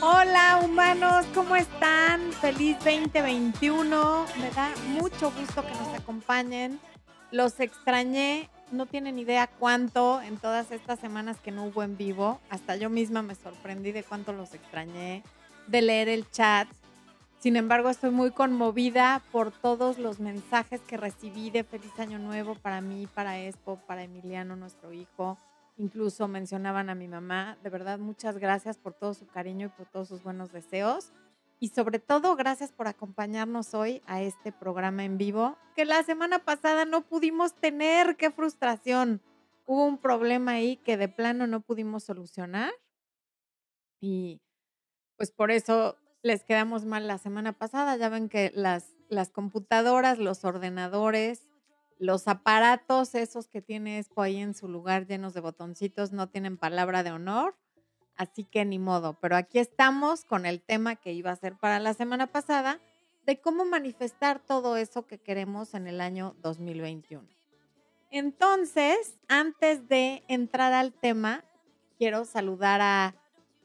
Hola humanos, ¿cómo están? Feliz 2021. Me da mucho gusto que nos acompañen. Los extrañé, no tienen idea cuánto en todas estas semanas que no hubo en vivo. Hasta yo misma me sorprendí de cuánto los extrañé, de leer el chat. Sin embargo, estoy muy conmovida por todos los mensajes que recibí de feliz año nuevo para mí, para Expo, para Emiliano, nuestro hijo incluso mencionaban a mi mamá. De verdad, muchas gracias por todo su cariño y por todos sus buenos deseos. Y sobre todo, gracias por acompañarnos hoy a este programa en vivo que la semana pasada no pudimos tener. ¡Qué frustración! Hubo un problema ahí que de plano no pudimos solucionar. Y pues por eso les quedamos mal la semana pasada. Ya ven que las, las computadoras, los ordenadores, los aparatos esos que tiene Expo ahí en su lugar llenos de botoncitos no tienen palabra de honor, así que ni modo. Pero aquí estamos con el tema que iba a ser para la semana pasada de cómo manifestar todo eso que queremos en el año 2021. Entonces, antes de entrar al tema, quiero saludar a,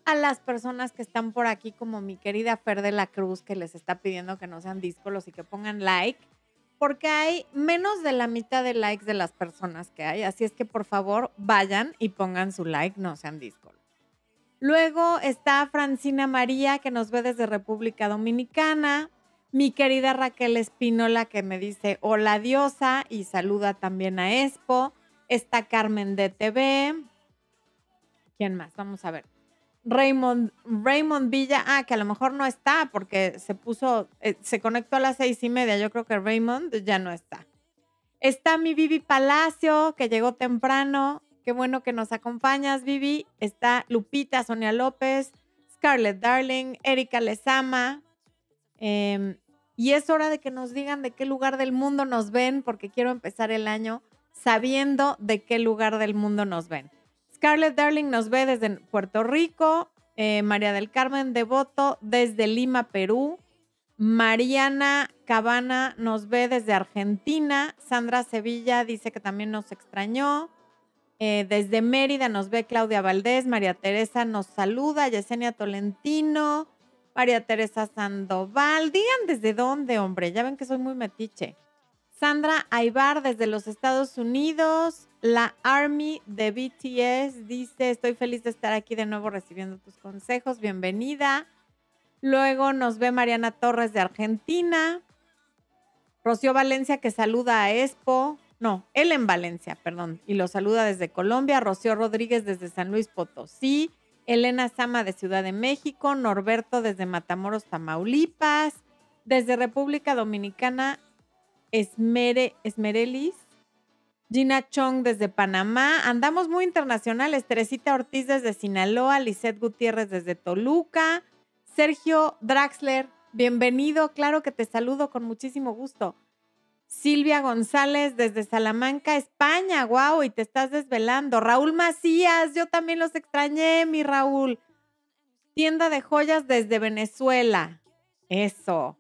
a las personas que están por aquí, como mi querida Fer de la Cruz, que les está pidiendo que no sean díscolos y que pongan like porque hay menos de la mitad de likes de las personas que hay. Así es que por favor vayan y pongan su like, no sean Discord. Luego está Francina María, que nos ve desde República Dominicana. Mi querida Raquel Espínola, que me dice hola diosa y saluda también a Expo. Está Carmen de TV. ¿Quién más? Vamos a ver. Raymond, Raymond Villa, ah, que a lo mejor no está porque se puso, eh, se conectó a las seis y media. Yo creo que Raymond ya no está. Está mi Vivi Palacio, que llegó temprano. Qué bueno que nos acompañas, Vivi. Está Lupita, Sonia López, Scarlett Darling, Erika Lezama. Em, y es hora de que nos digan de qué lugar del mundo nos ven, porque quiero empezar el año sabiendo de qué lugar del mundo nos ven. Scarlett Darling nos ve desde Puerto Rico. Eh, María del Carmen Devoto desde Lima, Perú. Mariana Cabana nos ve desde Argentina. Sandra Sevilla dice que también nos extrañó. Eh, desde Mérida nos ve Claudia Valdés. María Teresa nos saluda. Yesenia Tolentino. María Teresa Sandoval. Digan desde dónde, hombre. Ya ven que soy muy metiche. Sandra Aybar desde los Estados Unidos. La Army de BTS dice, estoy feliz de estar aquí de nuevo recibiendo tus consejos. Bienvenida. Luego nos ve Mariana Torres de Argentina. Rocío Valencia que saluda a Expo. No, él en Valencia, perdón. Y lo saluda desde Colombia. Rocío Rodríguez desde San Luis Potosí. Elena Sama de Ciudad de México. Norberto desde Matamoros, Tamaulipas. Desde República Dominicana, Esmere, Esmerelis, Gina Chong desde Panamá. Andamos muy internacionales. Teresita Ortiz desde Sinaloa, Lisette Gutiérrez desde Toluca, Sergio Draxler, bienvenido. Claro que te saludo con muchísimo gusto. Silvia González desde Salamanca, España. Wow, y te estás desvelando. Raúl Macías, yo también los extrañé, mi Raúl. Tienda de joyas desde Venezuela. Eso.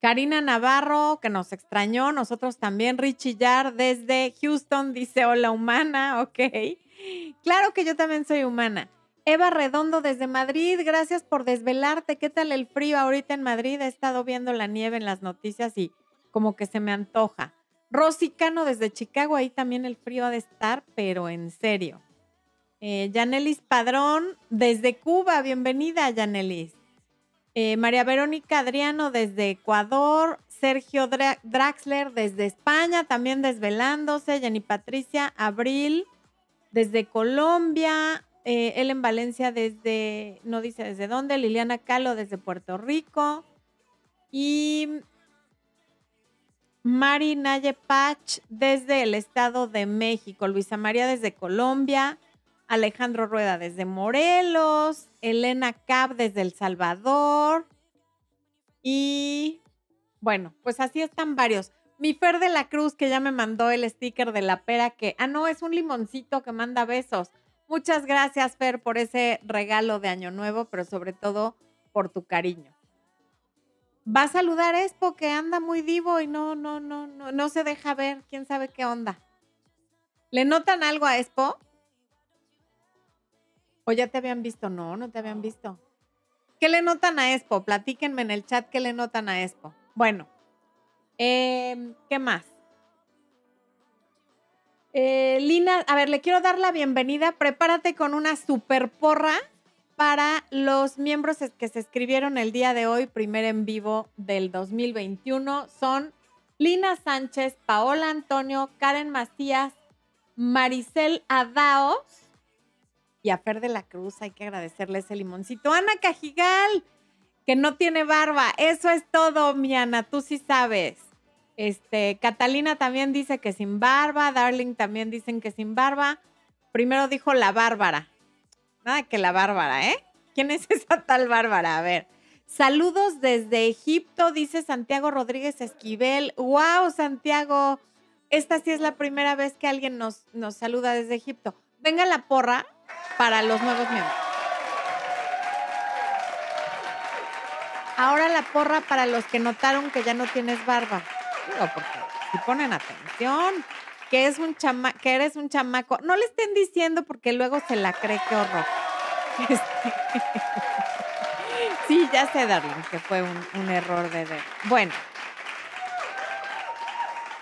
Karina Navarro, que nos extrañó, nosotros también. Richie Yar desde Houston dice hola humana, ok. Claro que yo también soy humana. Eva Redondo desde Madrid, gracias por desvelarte. ¿Qué tal el frío ahorita en Madrid? He estado viendo la nieve en las noticias y como que se me antoja. Rosy Cano desde Chicago, ahí también el frío ha de estar, pero en serio. Eh, Yanelis Padrón desde Cuba, bienvenida Yanelis. Eh, María Verónica Adriano desde Ecuador, Sergio Draxler desde España, también desvelándose, Jenny Patricia Abril desde Colombia, eh, Ellen Valencia desde, no dice desde dónde, Liliana Calo desde Puerto Rico y Mari Naye Pach desde el Estado de México, Luisa María desde Colombia, Alejandro Rueda desde Morelos, Elena Cap desde El Salvador. Y bueno, pues así están varios. Mi Fer de la Cruz que ya me mandó el sticker de la pera que, ah, no, es un limoncito que manda besos. Muchas gracias, Fer, por ese regalo de Año Nuevo, pero sobre todo por tu cariño. Va a saludar a que anda muy vivo y no, no, no, no, no se deja ver. ¿Quién sabe qué onda? ¿Le notan algo a Expo? ¿O ya te habían visto? No, no te habían visto. ¿Qué le notan a Expo? Platíquenme en el chat qué le notan a Expo. Bueno, em, ¿qué más? Eh, Lina, a ver, le quiero dar la bienvenida. Prepárate con una super porra para los miembros que se escribieron el día de hoy, primer en vivo del 2021. Son Lina Sánchez, Paola Antonio, Karen Macías, Maricel Adaos y a Fer de la Cruz. Hay que agradecerle ese limoncito. Ana Cajigal, que no tiene barba. Eso es todo, mi Ana, tú sí sabes. Este, Catalina también dice que sin barba, Darling también dicen que sin barba. Primero dijo la Bárbara. Nada que la Bárbara, ¿eh? ¿Quién es esa tal Bárbara? A ver. Saludos desde Egipto, dice Santiago Rodríguez Esquivel. ¡Wow, Santiago! Esta sí es la primera vez que alguien nos, nos saluda desde Egipto. Venga la porra para los nuevos miembros. Ahora la porra para los que notaron que ya no tienes barba porque si ponen atención, que, es un chama que eres un chamaco, no le estén diciendo porque luego se la cree que horror. Sí, ya sé, Darling, que fue un, error de... Bueno.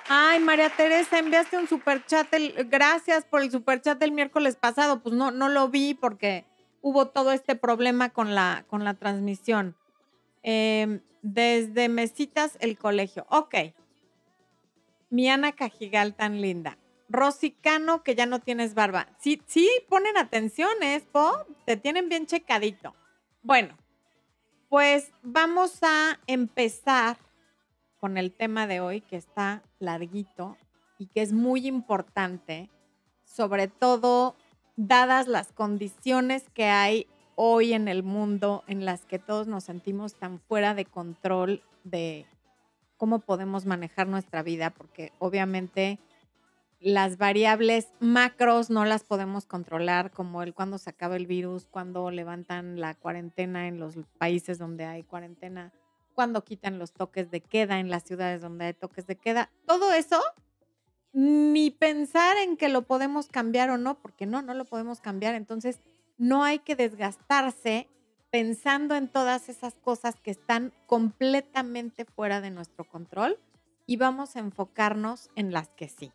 Ay, María Teresa, enviaste un superchat. El, gracias por el superchat del miércoles pasado. Pues no, no lo vi porque hubo todo este problema con la, con la transmisión. Em, desde Mesitas, el colegio. Ok. Mi Ana Cajigal tan linda. Rosicano, que ya no tienes barba. Sí, sí, ponen atención, ¿eh, Po? Te tienen bien checadito. Bueno, pues vamos a empezar con el tema de hoy, que está larguito y que es muy importante, sobre todo dadas las condiciones que hay hoy en el mundo en las que todos nos sentimos tan fuera de control de cómo podemos manejar nuestra vida, porque obviamente las variables macros no las podemos controlar, como el cuando se acaba el virus, cuando levantan la cuarentena en los países donde hay cuarentena, cuando quitan los toques de queda en las ciudades donde hay toques de queda. Todo eso, ni pensar en que lo podemos cambiar o no, porque no, no lo podemos cambiar. Entonces, no hay que desgastarse pensando en todas esas cosas que están completamente fuera de nuestro control y vamos a enfocarnos en las que sí.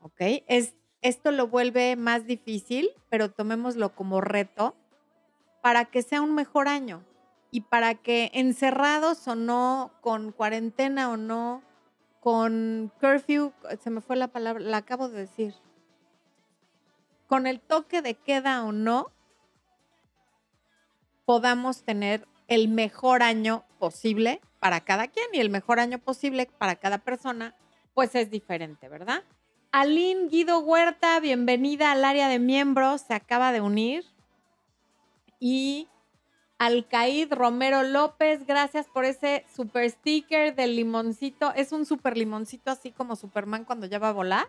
¿Ok? Es, esto lo vuelve más difícil, pero tomémoslo como reto para que sea un mejor año y para que encerrados o no, con cuarentena o no, con curfew, se me fue la palabra, la acabo de decir, con el toque de queda o no, podamos tener el mejor año posible para cada quien y el mejor año posible para cada persona, pues es diferente, ¿verdad? Aline Guido Huerta, bienvenida al área de miembros, se acaba de unir. Y Alcaid Romero López, gracias por ese super sticker del limoncito. Es un super limoncito así como Superman cuando ya va a volar.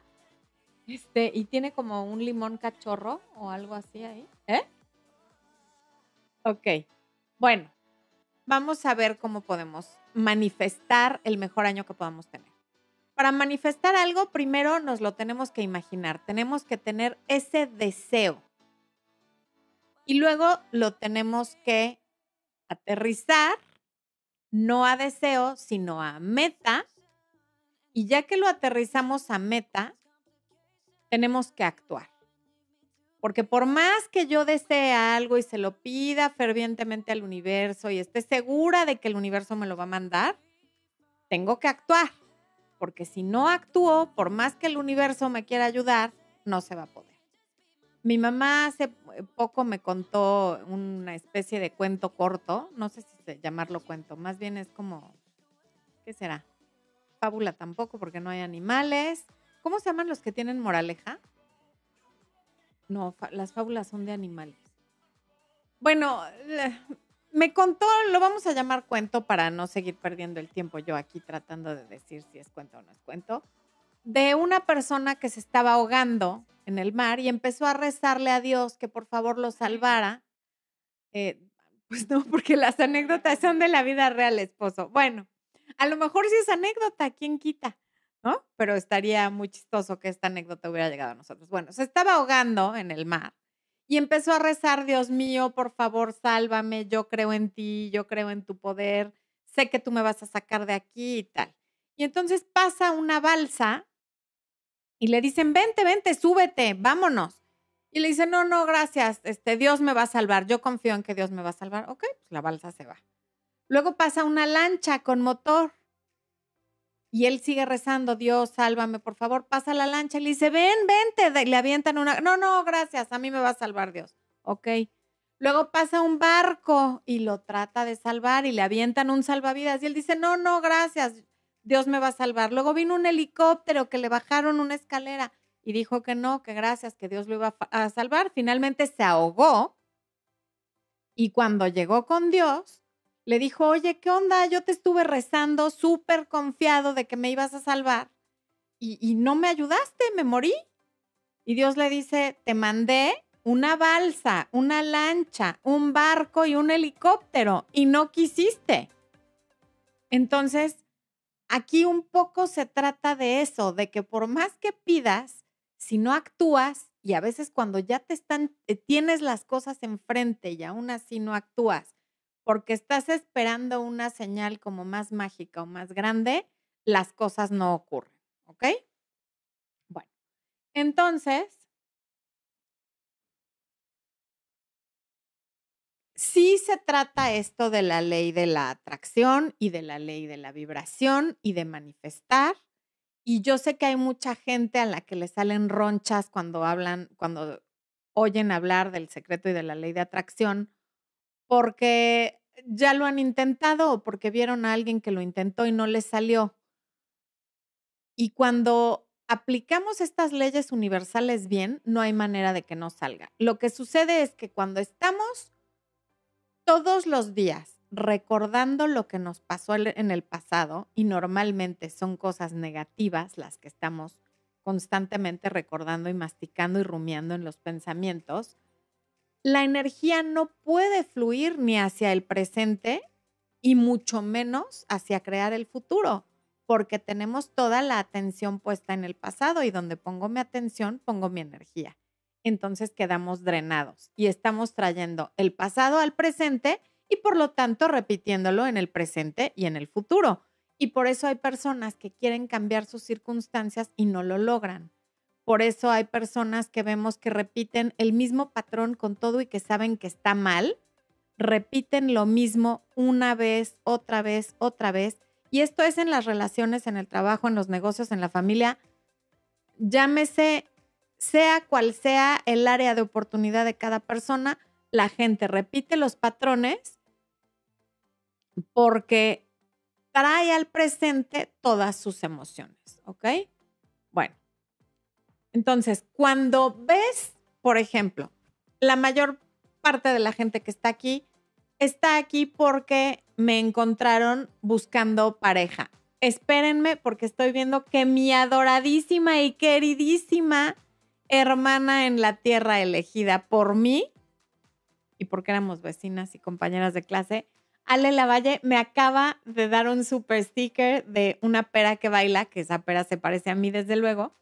Este, y tiene como un limón cachorro o algo así ahí. ¿Eh? Ok, bueno, vamos a ver cómo podemos manifestar el mejor año que podamos tener. Para manifestar algo, primero nos lo tenemos que imaginar, tenemos que tener ese deseo. Y luego lo tenemos que aterrizar, no a deseo, sino a meta. Y ya que lo aterrizamos a meta, tenemos que actuar. Porque por más que yo desee algo y se lo pida fervientemente al universo y esté segura de que el universo me lo va a mandar, tengo que actuar. Porque si no actúo, por más que el universo me quiera ayudar, no se va a poder. Mi mamá hace poco me contó una especie de cuento corto, no sé si llamarlo cuento, más bien es como, ¿qué será? Fábula tampoco porque no hay animales. ¿Cómo se llaman los que tienen moraleja? No, las fábulas son de animales. Bueno, me contó, lo vamos a llamar cuento para no seguir perdiendo el tiempo yo aquí tratando de decir si es cuento o no es cuento, de una persona que se estaba ahogando en el mar y empezó a rezarle a Dios que por favor lo salvara. Eh, pues no, porque las anécdotas son de la vida real, esposo. Bueno, a lo mejor si es anécdota, ¿quién quita? ¿no? Pero estaría muy chistoso que esta anécdota hubiera llegado a nosotros. Bueno, se estaba ahogando en el mar Y empezó a rezar, Dios mío, por favor, sálvame, yo creo en ti, yo creo en tu poder, sé que tú me vas a sacar de aquí y tal. Y entonces pasa una balsa y le dicen, vente, vente, súbete, vámonos. Y le dice, no, no, gracias, este, Dios me va a salvar, yo confío en que Dios me va a salvar. Ok, pues la balsa se va. Luego pasa una lancha con motor y él sigue rezando, Dios, sálvame, por favor, pasa la lancha. Y le dice, ven, vente, le avientan una, no, no, gracias, a mí me va a salvar Dios. Ok. Luego pasa un barco y lo trata de salvar y le avientan un salvavidas y él dice, no, no, gracias, Dios me va a salvar. Luego vino un helicóptero que le bajaron una escalera y dijo que no, que gracias, que Dios lo iba a salvar. Finalmente se ahogó y cuando llegó con Dios, le dijo, oye, ¿qué onda? Yo te estuve rezando súper confiado de que me ibas a salvar y, y no me ayudaste, me morí. Y Dios le dice, te mandé una balsa, una lancha, un barco y un helicóptero y no quisiste. Entonces, aquí un poco se trata de eso, de que por más que pidas, si no actúas y a veces cuando ya te están, eh, tienes las cosas enfrente y aún así no actúas, porque estás esperando una señal como más mágica o más grande, las cosas no ocurren, ¿ok? Bueno, entonces, sí se trata esto de la ley de la atracción y de la ley de la vibración y de manifestar. Y yo sé que hay mucha gente a la que le salen ronchas cuando hablan, cuando oyen hablar del secreto y de la ley de atracción, porque ya lo han intentado o porque vieron a alguien que lo intentó y no les salió. Y cuando aplicamos estas leyes universales bien, no hay manera de que no salga. Lo que sucede es que cuando estamos todos los días recordando lo que nos pasó en el pasado, y normalmente son cosas negativas las que estamos constantemente recordando y masticando y rumiando en los pensamientos, la energía no puede fluir ni hacia el presente y mucho menos hacia crear el futuro, porque tenemos toda la atención puesta en el pasado y donde pongo mi atención, pongo mi energía entonces quedamos drenados y estamos trayendo el pasado al presente y por lo tanto repitiéndolo en el presente y en el futuro. Y por eso hay personas que quieren cambiar sus circunstancias y no lo logran. Por eso hay personas que vemos que repiten el mismo patrón con todo y que saben que está mal, repiten lo mismo una vez, otra vez, otra vez. Y esto es en las relaciones, en el trabajo, en los negocios, en la familia. Llámese sea cual sea el área de oportunidad de cada persona, la gente repite los patrones porque trae al presente todas sus emociones, ¿ok? Bueno, entonces, cuando ves, por ejemplo, la mayor parte de la gente que está aquí está aquí porque me encontraron buscando pareja. Espérenme porque estoy viendo que mi adoradísima y queridísima hermana en la tierra elegida por mí y porque éramos vecinas y compañeras de clase, Ale Lavalle me acaba de dar un super sticker de una pera que baila, que esa pera se parece a mí desde luego,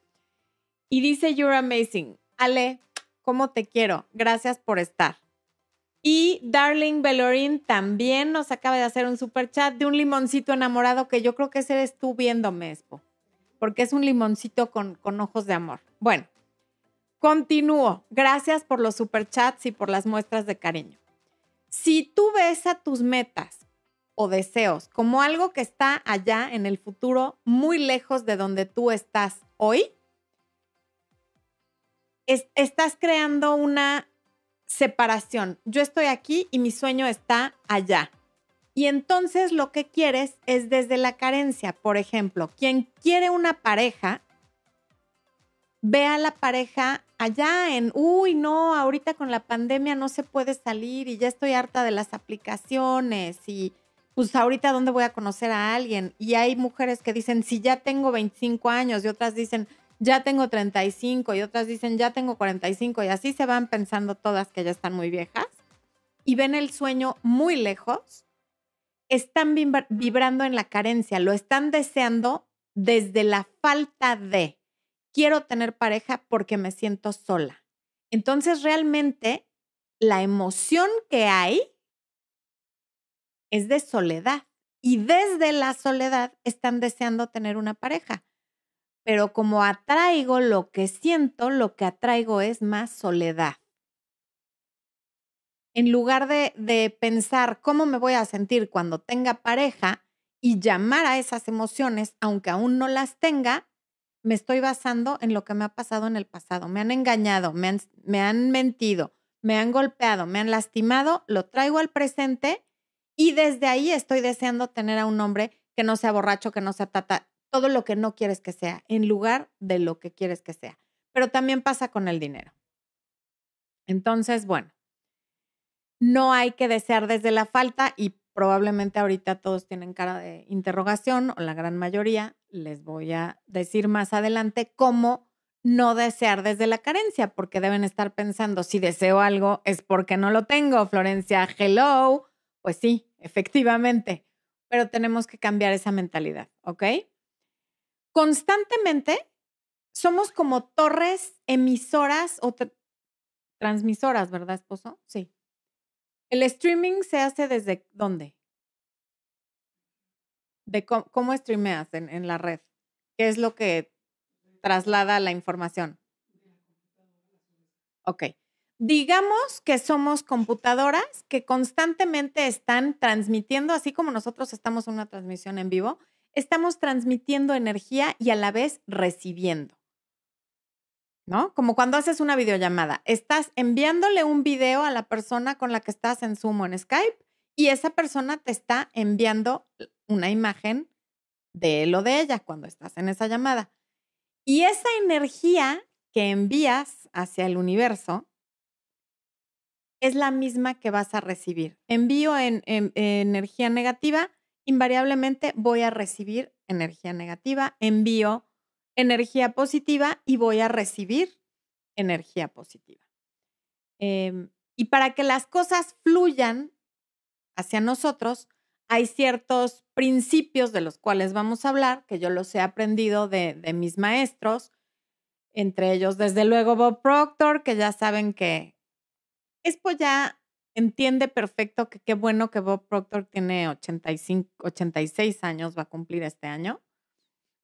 y dice, You're amazing. Ale, ¿cómo te quiero? Gracias por estar. Y Darling Belorin también nos acaba de hacer un super chat de un limoncito enamorado que yo creo que ese eres tú viéndome, porque es un limoncito con, con ojos de amor. Bueno, Continúo. Gracias por los superchats y por las muestras de cariño. Si tú ves a tus metas o deseos como algo que está allá en el futuro, muy lejos de donde tú estás hoy, estás creando una separación. Yo estoy aquí y mi sueño está allá. Y entonces lo que quieres es desde la carencia. Por ejemplo, quien quiere una pareja, ve a la pareja allá en, uy, no, ahorita con la pandemia no se puede salir y ya estoy harta de las aplicaciones y pues ahorita dónde voy a conocer a alguien. Y hay mujeres que dicen, si ya tengo 25 años y otras dicen, ya tengo 35 y otras dicen, ya tengo 45 y así se van pensando todas que ya están muy viejas y ven el sueño muy lejos, están vibrando en la carencia, lo están deseando desde la falta de quiero tener pareja porque me siento sola. Entonces, realmente, la emoción que hay es de soledad. Y desde la soledad están deseando tener una pareja. Pero como atraigo lo que siento, lo que atraigo es más soledad. En lugar de, de pensar cómo me voy a sentir cuando tenga pareja y llamar a esas emociones, aunque aún no las tenga, me estoy basando en lo que me ha pasado en el pasado. Me han engañado, me han, me han mentido, me han golpeado, me han lastimado, lo traigo al presente y desde ahí estoy deseando tener a un hombre que no sea borracho, que no sea tata, todo lo que no quieres que sea, en lugar de lo que quieres que sea. Pero también pasa con el dinero. Entonces, bueno, no hay que desear desde la falta y probablemente ahorita todos tienen cara de interrogación o la gran mayoría. Les voy a decir más adelante cómo no desear desde la carencia, porque deben estar pensando, si deseo algo es porque no lo tengo, Florencia, hello. Pues sí, efectivamente, pero tenemos que cambiar esa mentalidad, ¿ok? Constantemente somos como torres emisoras o transmisoras, ¿verdad, esposo? Sí. El streaming se hace desde dónde? De cómo, cómo streameas en, en la red. ¿Qué es lo que traslada la información? Ok. Digamos que somos computadoras que constantemente están transmitiendo, así como nosotros estamos en una transmisión en vivo, estamos transmitiendo energía y a la vez recibiendo. Como cuando haces una videollamada, estás enviándole un video a la persona con la que estás en Zoom o en Skype y esa persona te está enviando una imagen de él o de ella cuando estás en esa llamada. Y esa energía que envías hacia el universo es la misma que vas a recibir. Envío en, energía negativa, invariablemente voy a recibir energía negativa. Envío energía positiva y voy a recibir energía positiva. Em, y para que las cosas fluyan hacia nosotros, hay ciertos principios de los cuales vamos a hablar, que yo los he aprendido de, de mis maestros, entre ellos, desde luego, Bob Proctor, que ya saben que Expo ya entiende perfecto que qué bueno que Bob Proctor tiene 85, 86 años, va a cumplir este año,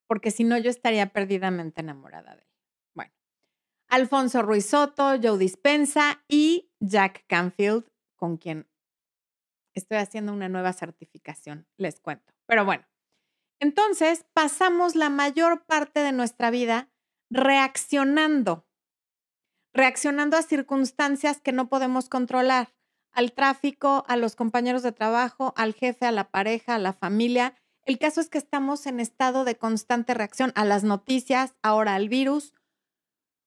porque si no yo estaría perdidamente enamorada de él. Bueno, Alfonso Ruiz Soto, Joe Dispensa y Jack Canfield, con quien estoy haciendo una nueva certificación, les cuento. Pero bueno, entonces pasamos la mayor parte de nuestra vida reaccionando reaccionando a circunstancias que no podemos controlar, al tráfico, a los compañeros de trabajo, al jefe, a la pareja, a la familia. El caso es que estamos en estado de constante reacción a las noticias, ahora al virus.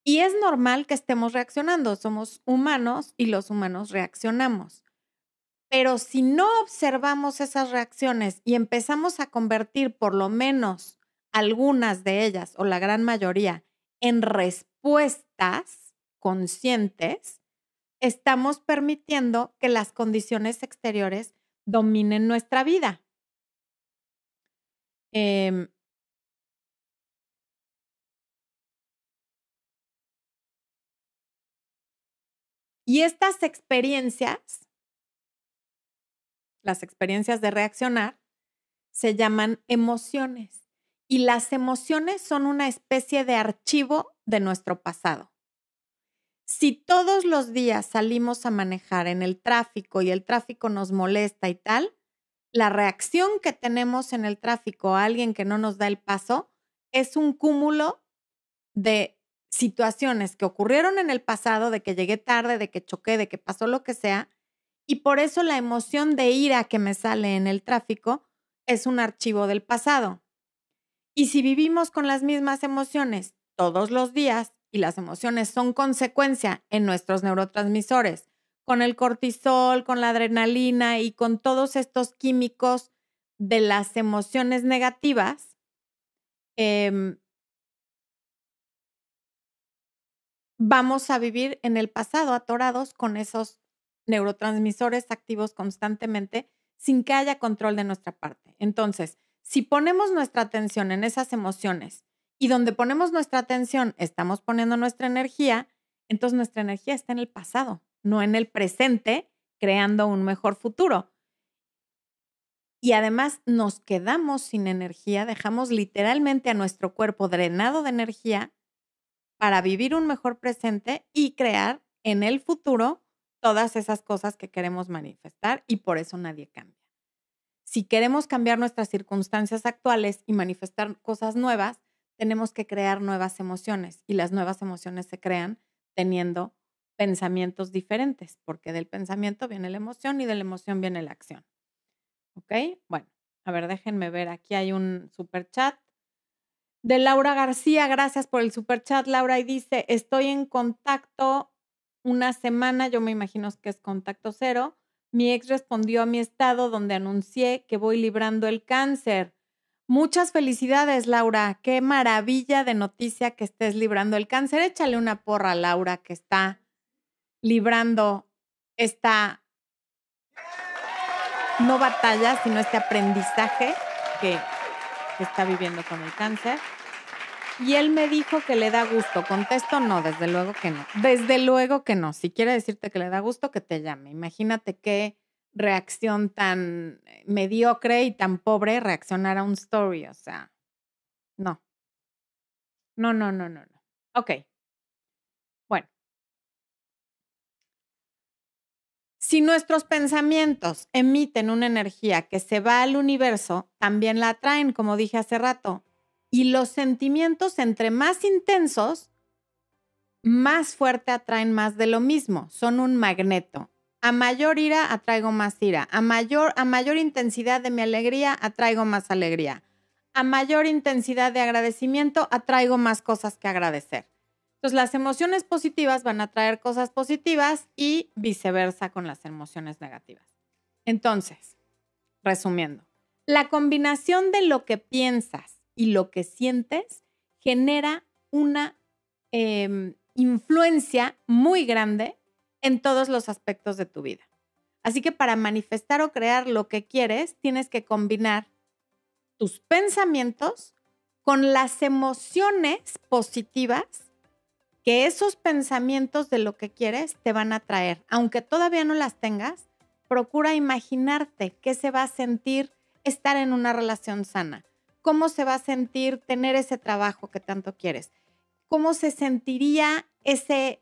Y es normal que estemos reaccionando. Somos humanos y los humanos reaccionamos. Pero si no observamos esas reacciones y empezamos a convertir por lo menos algunas de ellas o la gran mayoría en respuestas, conscientes, estamos permitiendo que las condiciones exteriores dominen nuestra vida. Em y estas experiencias, las experiencias de reaccionar, se llaman emociones. Y las emociones son una especie de archivo de nuestro pasado. Si todos los días salimos a manejar en el tráfico y el tráfico nos molesta y tal, la reacción que tenemos en el tráfico a alguien que no nos da el paso es un cúmulo de situaciones que ocurrieron en el pasado, de que llegué tarde, de que choqué, de que pasó lo que sea, y por eso la emoción de ira que me sale en el tráfico es un archivo del pasado. Y si vivimos con las mismas emociones todos los días, y las emociones son consecuencia en nuestros neurotransmisores, con el cortisol, con la adrenalina y con todos estos químicos de las emociones negativas, em vamos a vivir en el pasado atorados con esos neurotransmisores activos constantemente sin que haya control de nuestra parte. Entonces, si ponemos nuestra atención en esas emociones y donde ponemos nuestra atención, estamos poniendo nuestra energía, entonces nuestra energía está en el pasado, no en el presente, creando un mejor futuro. Y además nos quedamos sin energía, dejamos literalmente a nuestro cuerpo drenado de energía para vivir un mejor presente y crear en el futuro todas esas cosas que queremos manifestar y por eso nadie cambia. Si queremos cambiar nuestras circunstancias actuales y manifestar cosas nuevas, tenemos que crear nuevas emociones y las nuevas emociones se crean teniendo pensamientos diferentes, porque del pensamiento viene la emoción y de la emoción viene la acción. ¿Ok? Bueno, a ver, déjenme ver, aquí hay un super chat de Laura García, gracias por el super chat, Laura, y dice, estoy en contacto una semana, yo me imagino que es contacto cero. Mi ex respondió a mi estado donde anuncié que voy librando el cáncer. Muchas felicidades, Laura. Qué maravilla de noticia que estés librando el cáncer. Échale una porra Laura que está librando esta no batalla, sino este aprendizaje que, está viviendo con el cáncer. Y él me dijo que le da gusto. Contesto, no, desde luego que no. Desde luego que no. Si quiere decirte que le da gusto, que te llame. Imagínate qué reacción tan eh, mediocre y tan pobre reaccionar a un story. O sea, no. No, no, no, no, no. Ok. Bueno. Si nuestros pensamientos emiten una energía que se va al universo, también la atraen, como dije hace rato. Y los sentimientos, entre más intensos, más fuerte atraen más de lo mismo. Son un magneto. A mayor ira atraigo más ira. A mayor, a mayor intensidad de mi alegría atraigo más alegría. A mayor intensidad de agradecimiento atraigo más cosas que agradecer. Entonces las emociones positivas van a traer cosas positivas y viceversa con las emociones negativas. Entonces, resumiendo, la combinación de lo que piensas y lo que sientes genera una em, influencia muy grande en todos los aspectos de tu vida. Así que para manifestar o crear lo que quieres, tienes que combinar tus pensamientos con las emociones positivas que esos pensamientos de lo que quieres te van a traer. Aunque todavía no las tengas, procura imaginarte qué se va a sentir estar en una relación sana, cómo se va a sentir tener ese trabajo que tanto quieres, cómo se sentiría ese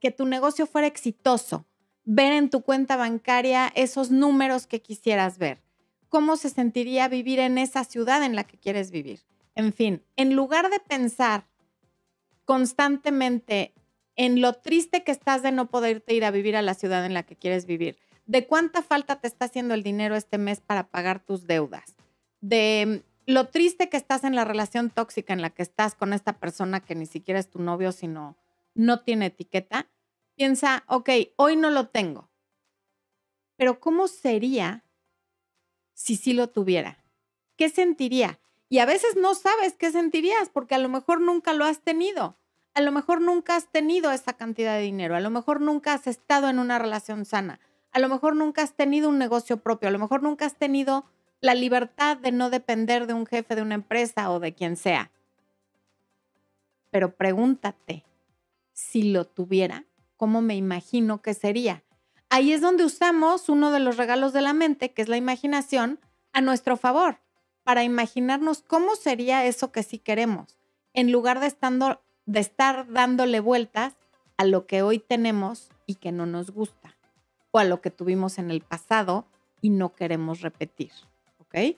que tu negocio fuera exitoso, ver en tu cuenta bancaria esos números que quisieras ver, cómo se sentiría vivir en esa ciudad en la que quieres vivir. En fin, en lugar de pensar constantemente en lo triste que estás de no poderte ir a vivir a la ciudad en la que quieres vivir, de cuánta falta te está haciendo el dinero este mes para pagar tus deudas, de lo triste que estás en la relación tóxica en la que estás con esta persona que ni siquiera es tu novio, sino no tiene etiqueta, piensa, ok, hoy no lo tengo, pero ¿cómo sería si sí lo tuviera? ¿Qué sentiría? Y a veces no sabes qué sentirías porque a lo mejor nunca lo has tenido. A lo mejor nunca has tenido esa cantidad de dinero. A lo mejor nunca has estado en una relación sana. A lo mejor nunca has tenido un negocio propio. A lo mejor nunca has tenido la libertad de no depender de un jefe de una empresa o de quien sea. Pero pregúntate, si lo tuviera, ¿cómo me imagino que sería? Ahí es donde usamos uno de los regalos de la mente, que es la imaginación, a nuestro favor, para imaginarnos cómo sería eso que sí queremos, en lugar de, estar dándole vueltas a lo que hoy tenemos y que no nos gusta, o a lo que tuvimos en el pasado y no queremos repetir. ¿Ok?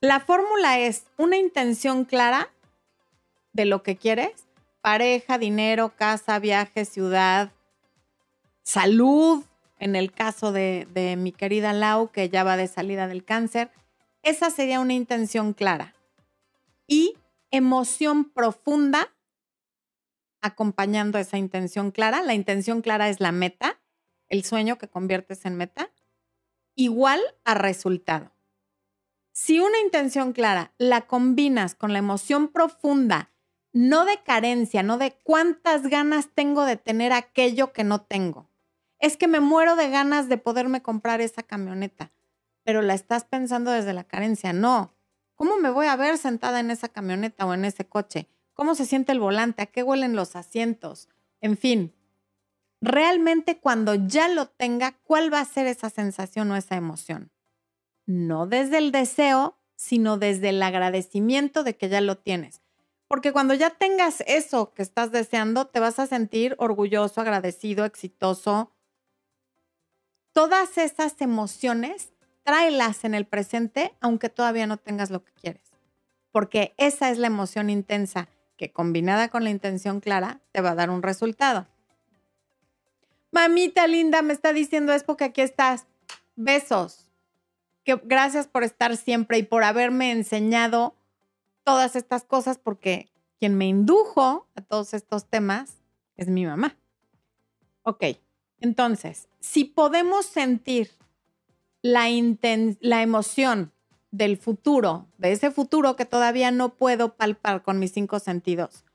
La fórmula es una intención clara de lo que quieres, pareja, dinero, casa, viaje, ciudad, salud, en el caso de, mi querida Lau, que ya va de salida del cáncer, esa sería una intención clara. Y emoción profunda acompañando esa intención clara. La intención clara es la meta, el sueño que conviertes en meta, igual a resultado. Si una intención clara la combinas con la emoción profunda no de carencia, no de cuántas ganas tengo de tener aquello que no tengo. Es que me muero de ganas de poderme comprar esa camioneta, pero la estás pensando desde la carencia. No, ¿Cómo me voy a ver sentada en esa camioneta o en ese coche? ¿Cómo se siente el volante? ¿A qué huelen los asientos? En fin, realmente cuando ya lo tenga, ¿cuál va a ser esa sensación o esa emoción? No desde el deseo, sino desde el agradecimiento de que ya lo tienes. Porque cuando ya tengas eso que estás deseando, te vas a sentir orgulloso, agradecido, exitoso. Todas esas emociones, tráelas en el presente, aunque todavía no tengas lo que quieres. Porque esa es la emoción intensa que combinada con la intención clara te va a dar un resultado. Mamita linda, me está diciendo es porque aquí estás. Besos. Que gracias por estar siempre y por haberme enseñado todas estas cosas porque quien me indujo a todos estos temas es mi mamá. Ok, entonces, si podemos sentir la, emoción del futuro, de ese futuro que todavía no puedo palpar con mis cinco sentidos,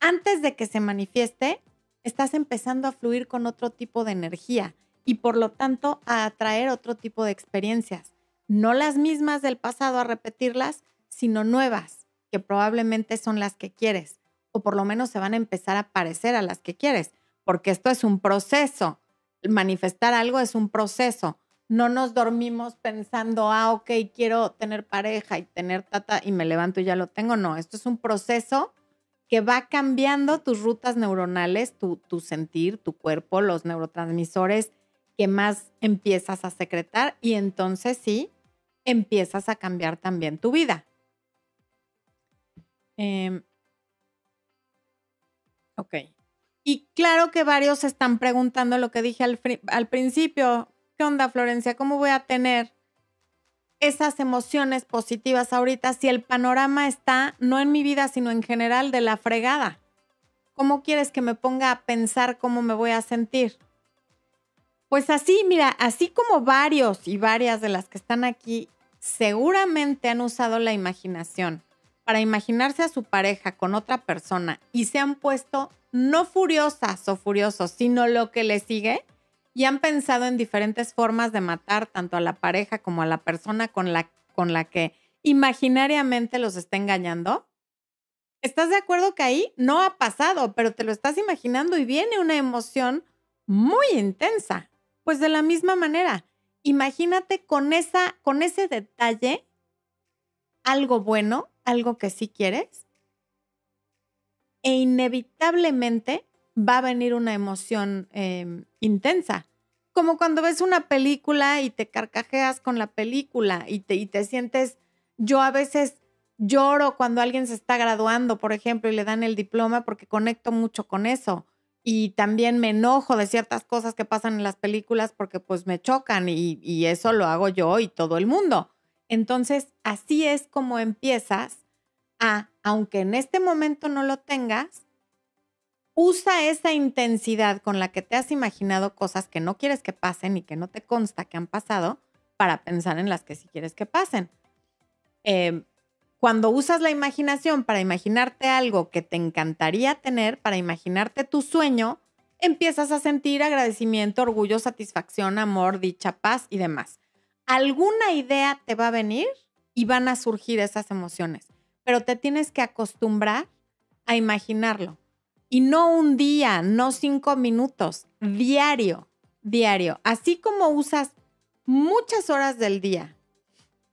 antes de que se manifieste, estás empezando a fluir con otro tipo de energía y por lo tanto a atraer otro tipo de experiencias. No las mismas del pasado a repetirlas, sino nuevas, que probablemente son las que quieres, o por lo menos se van a empezar a parecer a las que quieres, porque esto es un proceso. Manifestar algo es un proceso. No nos dormimos pensando, ah, ok, quiero tener pareja y tener tata y me levanto y ya lo tengo. No, esto es un proceso que va cambiando tus rutas neuronales, tu, tu sentir, tu cuerpo, los neurotransmisores que más empiezas a secretar y entonces sí, empiezas a cambiar también tu vida. Em, ok. Y claro que varios están preguntando lo que dije al, al principio. ¿Qué onda, Florencia? ¿Cómo voy a tener esas emociones positivas ahorita si el panorama está no en mi vida, sino en general de la fregada? ¿Cómo quieres que me ponga a pensar cómo me voy a sentir? Pues así, mira, así como varios y varias de las que están aquí seguramente han usado la imaginación para imaginarse a su pareja con otra persona y se han puesto no furiosas o furiosos, sino lo que le sigue, y han pensado en diferentes formas de matar tanto a la pareja como a la persona con la, con la que imaginariamente los está engañando? ¿Estás de acuerdo que ahí no ha pasado, pero te lo estás imaginando y viene una emoción muy intensa? Pues de la misma manera, imagínate con, esa, con ese detalle algo bueno, algo que sí quieres, e inevitablemente va a venir una emoción em, intensa. Como cuando ves una película y te carcajeas con la película y te, y te sientes, yo a veces lloro cuando alguien se está graduando, por ejemplo, y le dan el diploma porque conecto mucho con eso. Y también me enojo de ciertas cosas que pasan en las películas porque pues me chocan y, y eso lo hago yo y todo el mundo. Entonces, así es como empiezas a, aunque en este momento no lo tengas, usa esa intensidad con la que te has imaginado cosas que no quieres que pasen y que no te consta que han pasado para pensar en las que sí quieres que pasen. Em, cuando usas la imaginación para imaginarte algo que te encantaría tener, para imaginarte tu sueño, empiezas a sentir agradecimiento, orgullo, satisfacción, amor, dicha, paz y demás. Alguna idea te va a venir y van a surgir esas emociones, pero te tienes que acostumbrar a imaginarlo y no un día, no cinco minutos, diario, diario. Así como usas muchas horas del día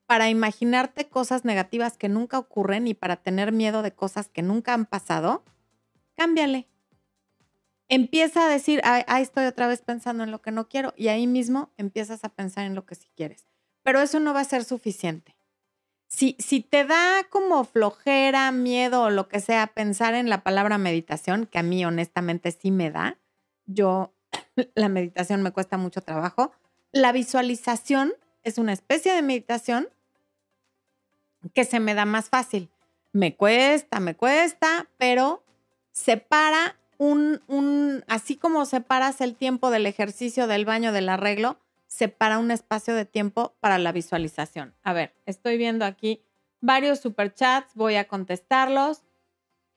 para imaginarte cosas negativas que nunca ocurren y para tener miedo de cosas que nunca han pasado, cámbiale. Empieza a decir, ahí estoy otra vez pensando en lo que no quiero y ahí mismo empiezas a pensar en lo que sí quieres. Pero eso no va a ser suficiente. Si, te da como flojera, miedo o lo que sea pensar en la palabra meditación, que a mí honestamente sí me da, yo la meditación me cuesta mucho trabajo, la visualización es una especie de meditación que se me da más fácil. Me cuesta, me cuesta, pero separa un, un, así como separas el tiempo del ejercicio, del baño, del arreglo, separa un espacio de tiempo para la visualización. A ver, estoy viendo aquí varios superchats, voy a contestarlos.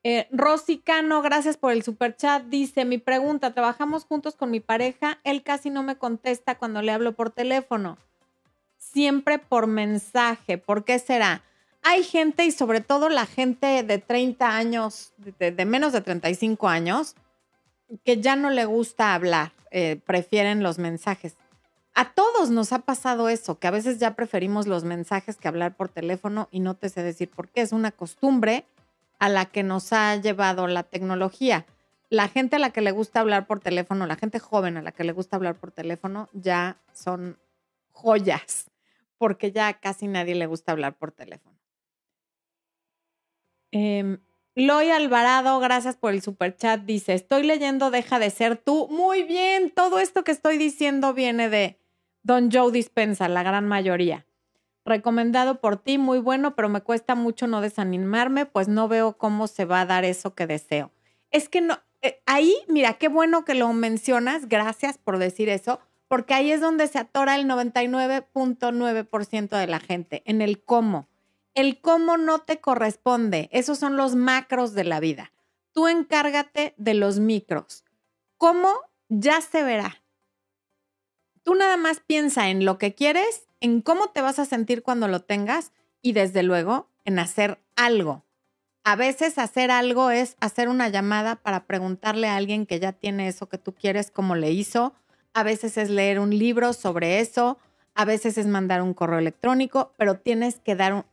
Eh, Rosy Cano, gracias por el superchat. Dice, mi pregunta, trabajamos juntos con mi pareja, él casi no me contesta cuando le hablo por teléfono, siempre por mensaje. ¿Por qué será? Hay gente y sobre todo la gente de 30 años, de, menos de 35 años, que ya no le gusta hablar, eh, prefieren los mensajes. A todos nos ha pasado eso, que a veces ya preferimos los mensajes que hablar por teléfono y no te sé decir por qué. Es una costumbre a la que nos ha llevado la tecnología. La gente a la que le gusta hablar por teléfono, la gente joven a la que le gusta hablar por teléfono, ya son joyas, porque ya casi nadie le gusta hablar por teléfono. Eh, Loy Alvarado, gracias por el super chat. Dice: Estoy leyendo Deja de ser tú. Muy bien, todo esto que estoy diciendo viene de Don Joe Dispensa, la gran mayoría. Recomendado por ti, muy bueno, pero me cuesta mucho no desanimarme, pues no veo cómo se va a dar eso que deseo. Es que no, eh, ahí, mira, qué bueno que lo mencionas, gracias por decir eso, porque ahí es donde se atora el 99.9% de la gente, en el cómo. El cómo no te corresponde. Esos son los macros de la vida. Tú encárgate de los micros. ¿Cómo? Ya se verá. Tú nada más piensa en lo que quieres, en cómo te vas a sentir cuando lo tengas y desde luego en hacer algo. A veces hacer algo es hacer una llamada para preguntarle a alguien que ya tiene eso que tú quieres, como le hizo. A veces es leer un libro sobre eso. A veces es mandar un correo electrónico, pero tienes que dar un,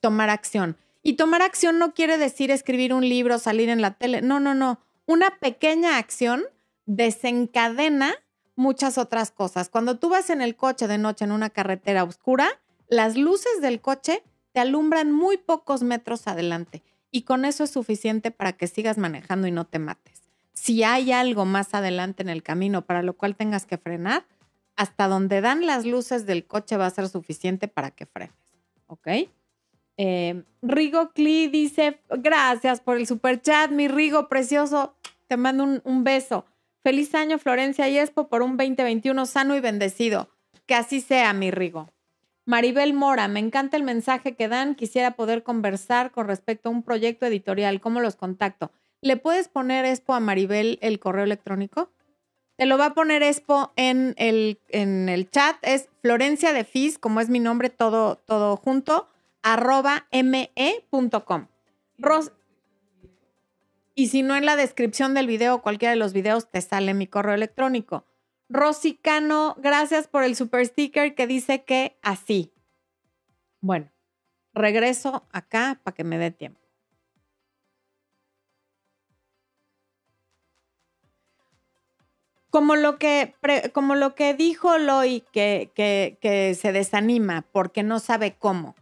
tomar acción. Y tomar acción no quiere decir escribir un libro, salir en la tele. No, no, no. Una pequeña acción desencadena muchas otras cosas. Cuando tú vas en el coche de noche en una carretera oscura, las luces del coche te alumbran muy pocos metros adelante y con eso es suficiente para que sigas manejando y no te mates. Si hay algo más adelante en el camino para lo cual tengas que frenar, hasta donde dan las luces del coche va a ser suficiente para que frenes. ¿Ok? Eh, Rigo Cli dice, gracias por el super chat, mi Rigo precioso, te mando un, beso. Feliz año Florencia y Expo por un 2021 sano y bendecido. Que así sea, mi Rigo. Maribel Mora, me encanta el mensaje que dan. Quisiera poder conversar con respecto a un proyecto editorial. ¿Cómo los contacto? ¿Le puedes poner Expo a Maribel el correo electrónico? Te lo va a poner Expo en el, en el chat. Es Florencia de Fis, como es mi nombre, todo, todo junto arroba me.com. y si no en la descripción del video, cualquiera de los videos, te sale mi correo electrónico. Rosicano, gracias por el super sticker que dice que así. Bueno, regreso acá para que me dé tiempo. Como lo que, como lo que dijo Loy, que, que se desanima porque no sabe cómo.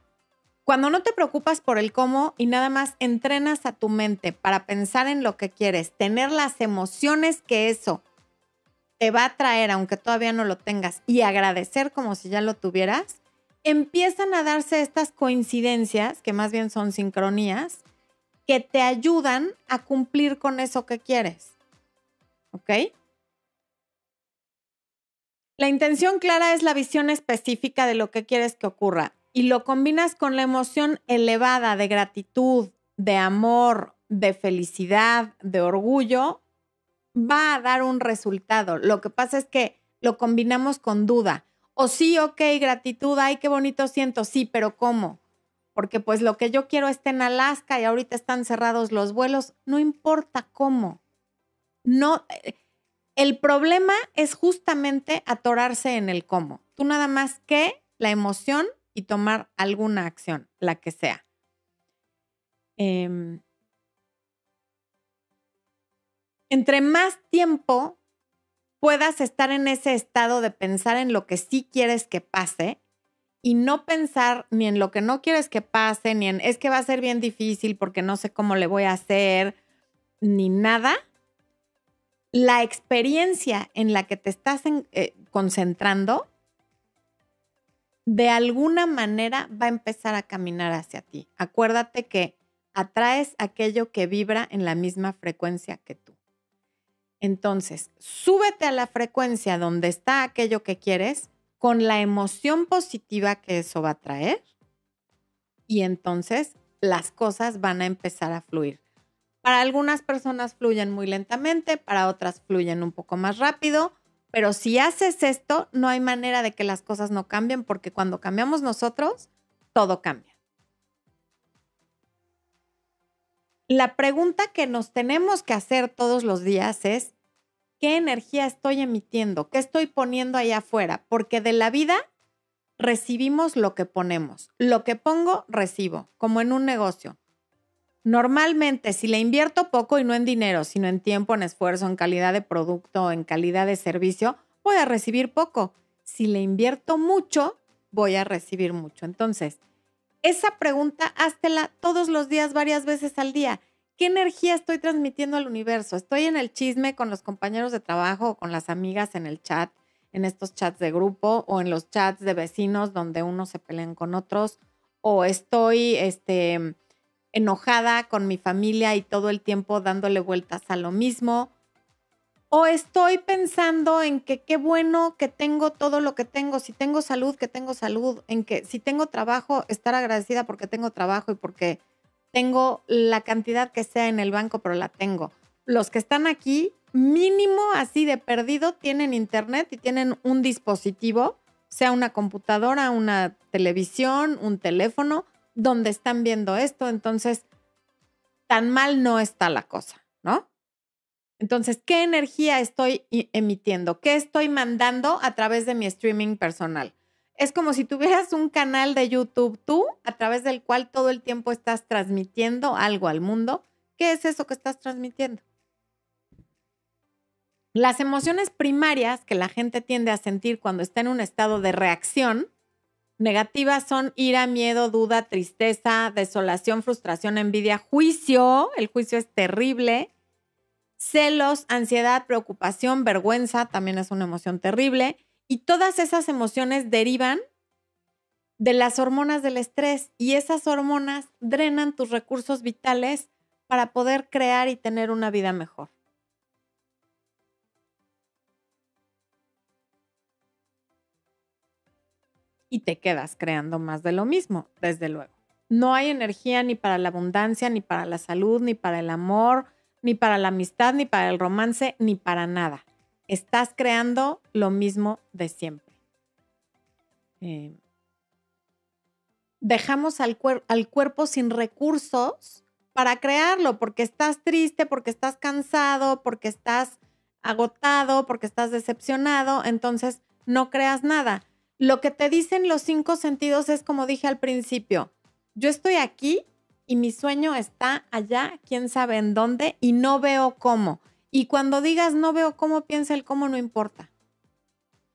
Cuando no te preocupas por el cómo y nada más entrenas a tu mente para pensar en lo que quieres, tener las emociones que eso te va a traer, aunque todavía no lo tengas, y agradecer como si ya lo tuvieras, empiezan a darse estas coincidencias, que más bien son sincronías, que te ayudan a cumplir con eso que quieres. ¿Ok? La intención clara es la visión específica de lo que quieres que ocurra y lo combinas con la emoción elevada de gratitud, de amor, de felicidad, de orgullo, va a dar un resultado. Lo que pasa es que lo combinamos con duda. O sí, ok, gratitud, ay, qué bonito siento, sí, pero ¿cómo? Porque pues lo que yo quiero está en Alaska y ahorita están cerrados los vuelos, no importa cómo. No, eh, el problema es justamente atorarse en el cómo. Tú nada más que la emoción y tomar alguna acción, la que sea. Em, entre más tiempo puedas estar en ese estado de pensar en lo que sí quieres que pase y no pensar ni en lo que no quieres que pase, ni en es que va a ser bien difícil porque no sé cómo le voy a hacer, ni nada, la experiencia en la que te estás eh, concentrando de alguna manera va a empezar a caminar hacia ti. Acuérdate que atraes aquello que vibra en la misma frecuencia que tú. Entonces, súbete a la frecuencia donde está aquello que quieres con la emoción positiva que eso va a traer y entonces las cosas van a empezar a fluir. Para algunas personas fluyen muy lentamente, para otras fluyen un poco más rápido, pero si haces esto, no hay manera de que las cosas no cambien, porque cuando cambiamos nosotros, todo cambia. La pregunta que nos tenemos que hacer todos los días es, ¿qué energía estoy emitiendo? ¿Qué estoy poniendo allá afuera? Porque de la vida recibimos lo que ponemos. Lo que pongo, recibo, como en un negocio. Normalmente, si le invierto poco y no en dinero, sino en tiempo, en esfuerzo, en calidad de producto, en calidad de servicio, voy a recibir poco. Si le invierto mucho, voy a recibir mucho. Entonces, esa pregunta, háztela todos los días, varias veces al día. ¿Qué energía estoy transmitiendo al universo? ¿Estoy en el chisme con los compañeros de trabajo o con las amigas en el chat, en estos chats de grupo o en los chats de vecinos donde unos se pelean con otros? ¿O estoy, este, enojada con mi familia y todo el tiempo dándole vueltas a lo mismo. O estoy pensando en que qué bueno que tengo todo lo que tengo, si tengo salud, que tengo salud, en que si tengo trabajo, estar agradecida porque tengo trabajo y porque tengo la cantidad que sea en el banco, pero la tengo. Los que están aquí, mínimo así de perdido, tienen internet y tienen un dispositivo, sea una computadora, una televisión, un teléfono, donde están viendo esto, entonces tan mal no está la cosa, ¿no? Entonces, ¿qué energía estoy emitiendo? ¿Qué estoy mandando a través de mi streaming personal? Es como si tuvieras un canal de YouTube tú, a través del cual todo el tiempo estás transmitiendo algo al mundo. ¿Qué es eso que estás transmitiendo? Las emociones primarias que la gente tiende a sentir cuando está en un estado de reacción Negativas son ira, miedo, duda, tristeza, desolación, frustración, envidia, juicio. El juicio es terrible. Celos, ansiedad, preocupación, vergüenza, también es una emoción terrible. Y todas esas emociones derivan de las hormonas del estrés y esas hormonas drenan tus recursos vitales para poder crear y tener una vida mejor. Y te quedas creando más de lo mismo, desde luego. No hay energía ni para la abundancia, ni para la salud, ni para el amor, ni para la amistad, ni para el romance, ni para nada. Estás creando lo mismo de siempre. Eh, dejamos al, al cuerpo sin recursos para crearlo, porque estás triste, porque estás cansado, porque estás agotado, porque estás decepcionado, entonces no creas nada lo que te dicen los cinco sentidos es como dije al principio, yo estoy aquí y mi sueño está allá, quién sabe en dónde, y no veo cómo. Y cuando digas no veo cómo, piensa el cómo no importa.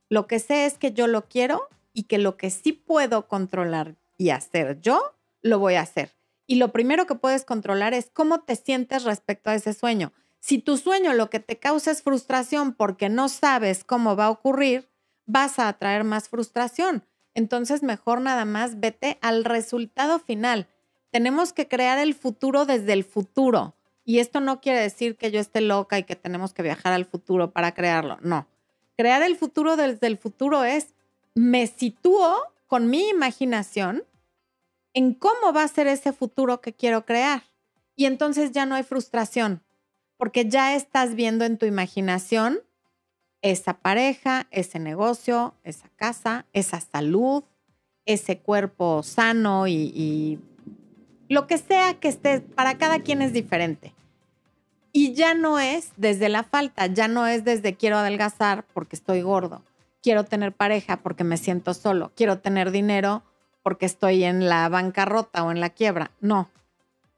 Lo que sé es que yo lo quiero y que lo que sí puedo controlar y hacer yo, lo voy a hacer. Y lo primero que puedes controlar es cómo te sientes respecto a ese sueño. Si tu sueño lo que te causa es frustración porque no sabes cómo va a ocurrir, vas a atraer más frustración. Entonces, mejor nada más vete al resultado final. Tenemos que crear el futuro desde el futuro. Y esto no quiere decir que yo esté loca y que tenemos que viajar al futuro para crearlo. No. Crear el futuro desde el futuro es, me sitúo con mi imaginación en cómo va a ser ese futuro que quiero crear. Y entonces ya no hay frustración, porque ya estás viendo en tu imaginación esa pareja, ese negocio, esa casa, esa salud, ese cuerpo sano y, lo que sea que esté, para cada quien es diferente. Y ya no es desde la falta, ya no es desde quiero adelgazar porque estoy gordo, quiero tener pareja porque me siento solo, quiero tener dinero porque estoy en la bancarrota o en la quiebra. No,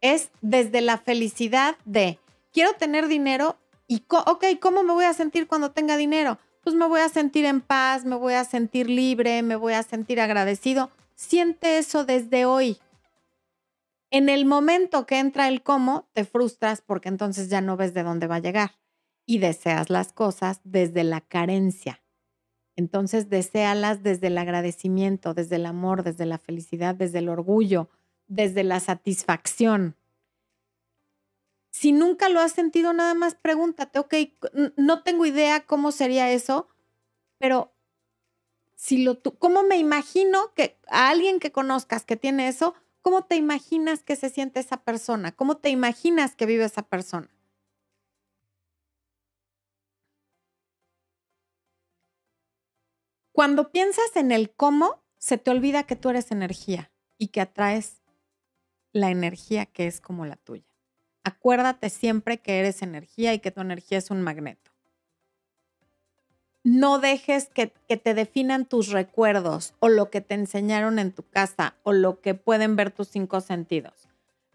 es desde la felicidad de quiero tener dinero y, ok, ¿cómo me voy a sentir cuando tenga dinero? Pues me voy a sentir en paz, me voy a sentir libre, me voy a sentir agradecido. Siente eso desde hoy. En el momento que entra el cómo, te frustras porque entonces ya no ves de dónde va a llegar y deseas las cosas desde la carencia. Entonces, deséalas desde el agradecimiento, desde el amor, desde la felicidad, desde el orgullo, desde la satisfacción. Si nunca lo has sentido, nada más pregúntate, ok, no tengo idea cómo sería eso, pero si lo ¿cómo me imagino que a alguien que conozcas que tiene eso, cómo te imaginas que se siente esa persona? ¿Cómo te imaginas que vive esa persona? Cuando piensas en el cómo, se te olvida que tú eres energía y que atraes la energía que es como la tuya. Acuérdate siempre que eres energía y que tu energía es un magneto. No dejes que, que, te definan tus recuerdos o lo que te enseñaron en tu casa o lo que pueden ver tus cinco sentidos.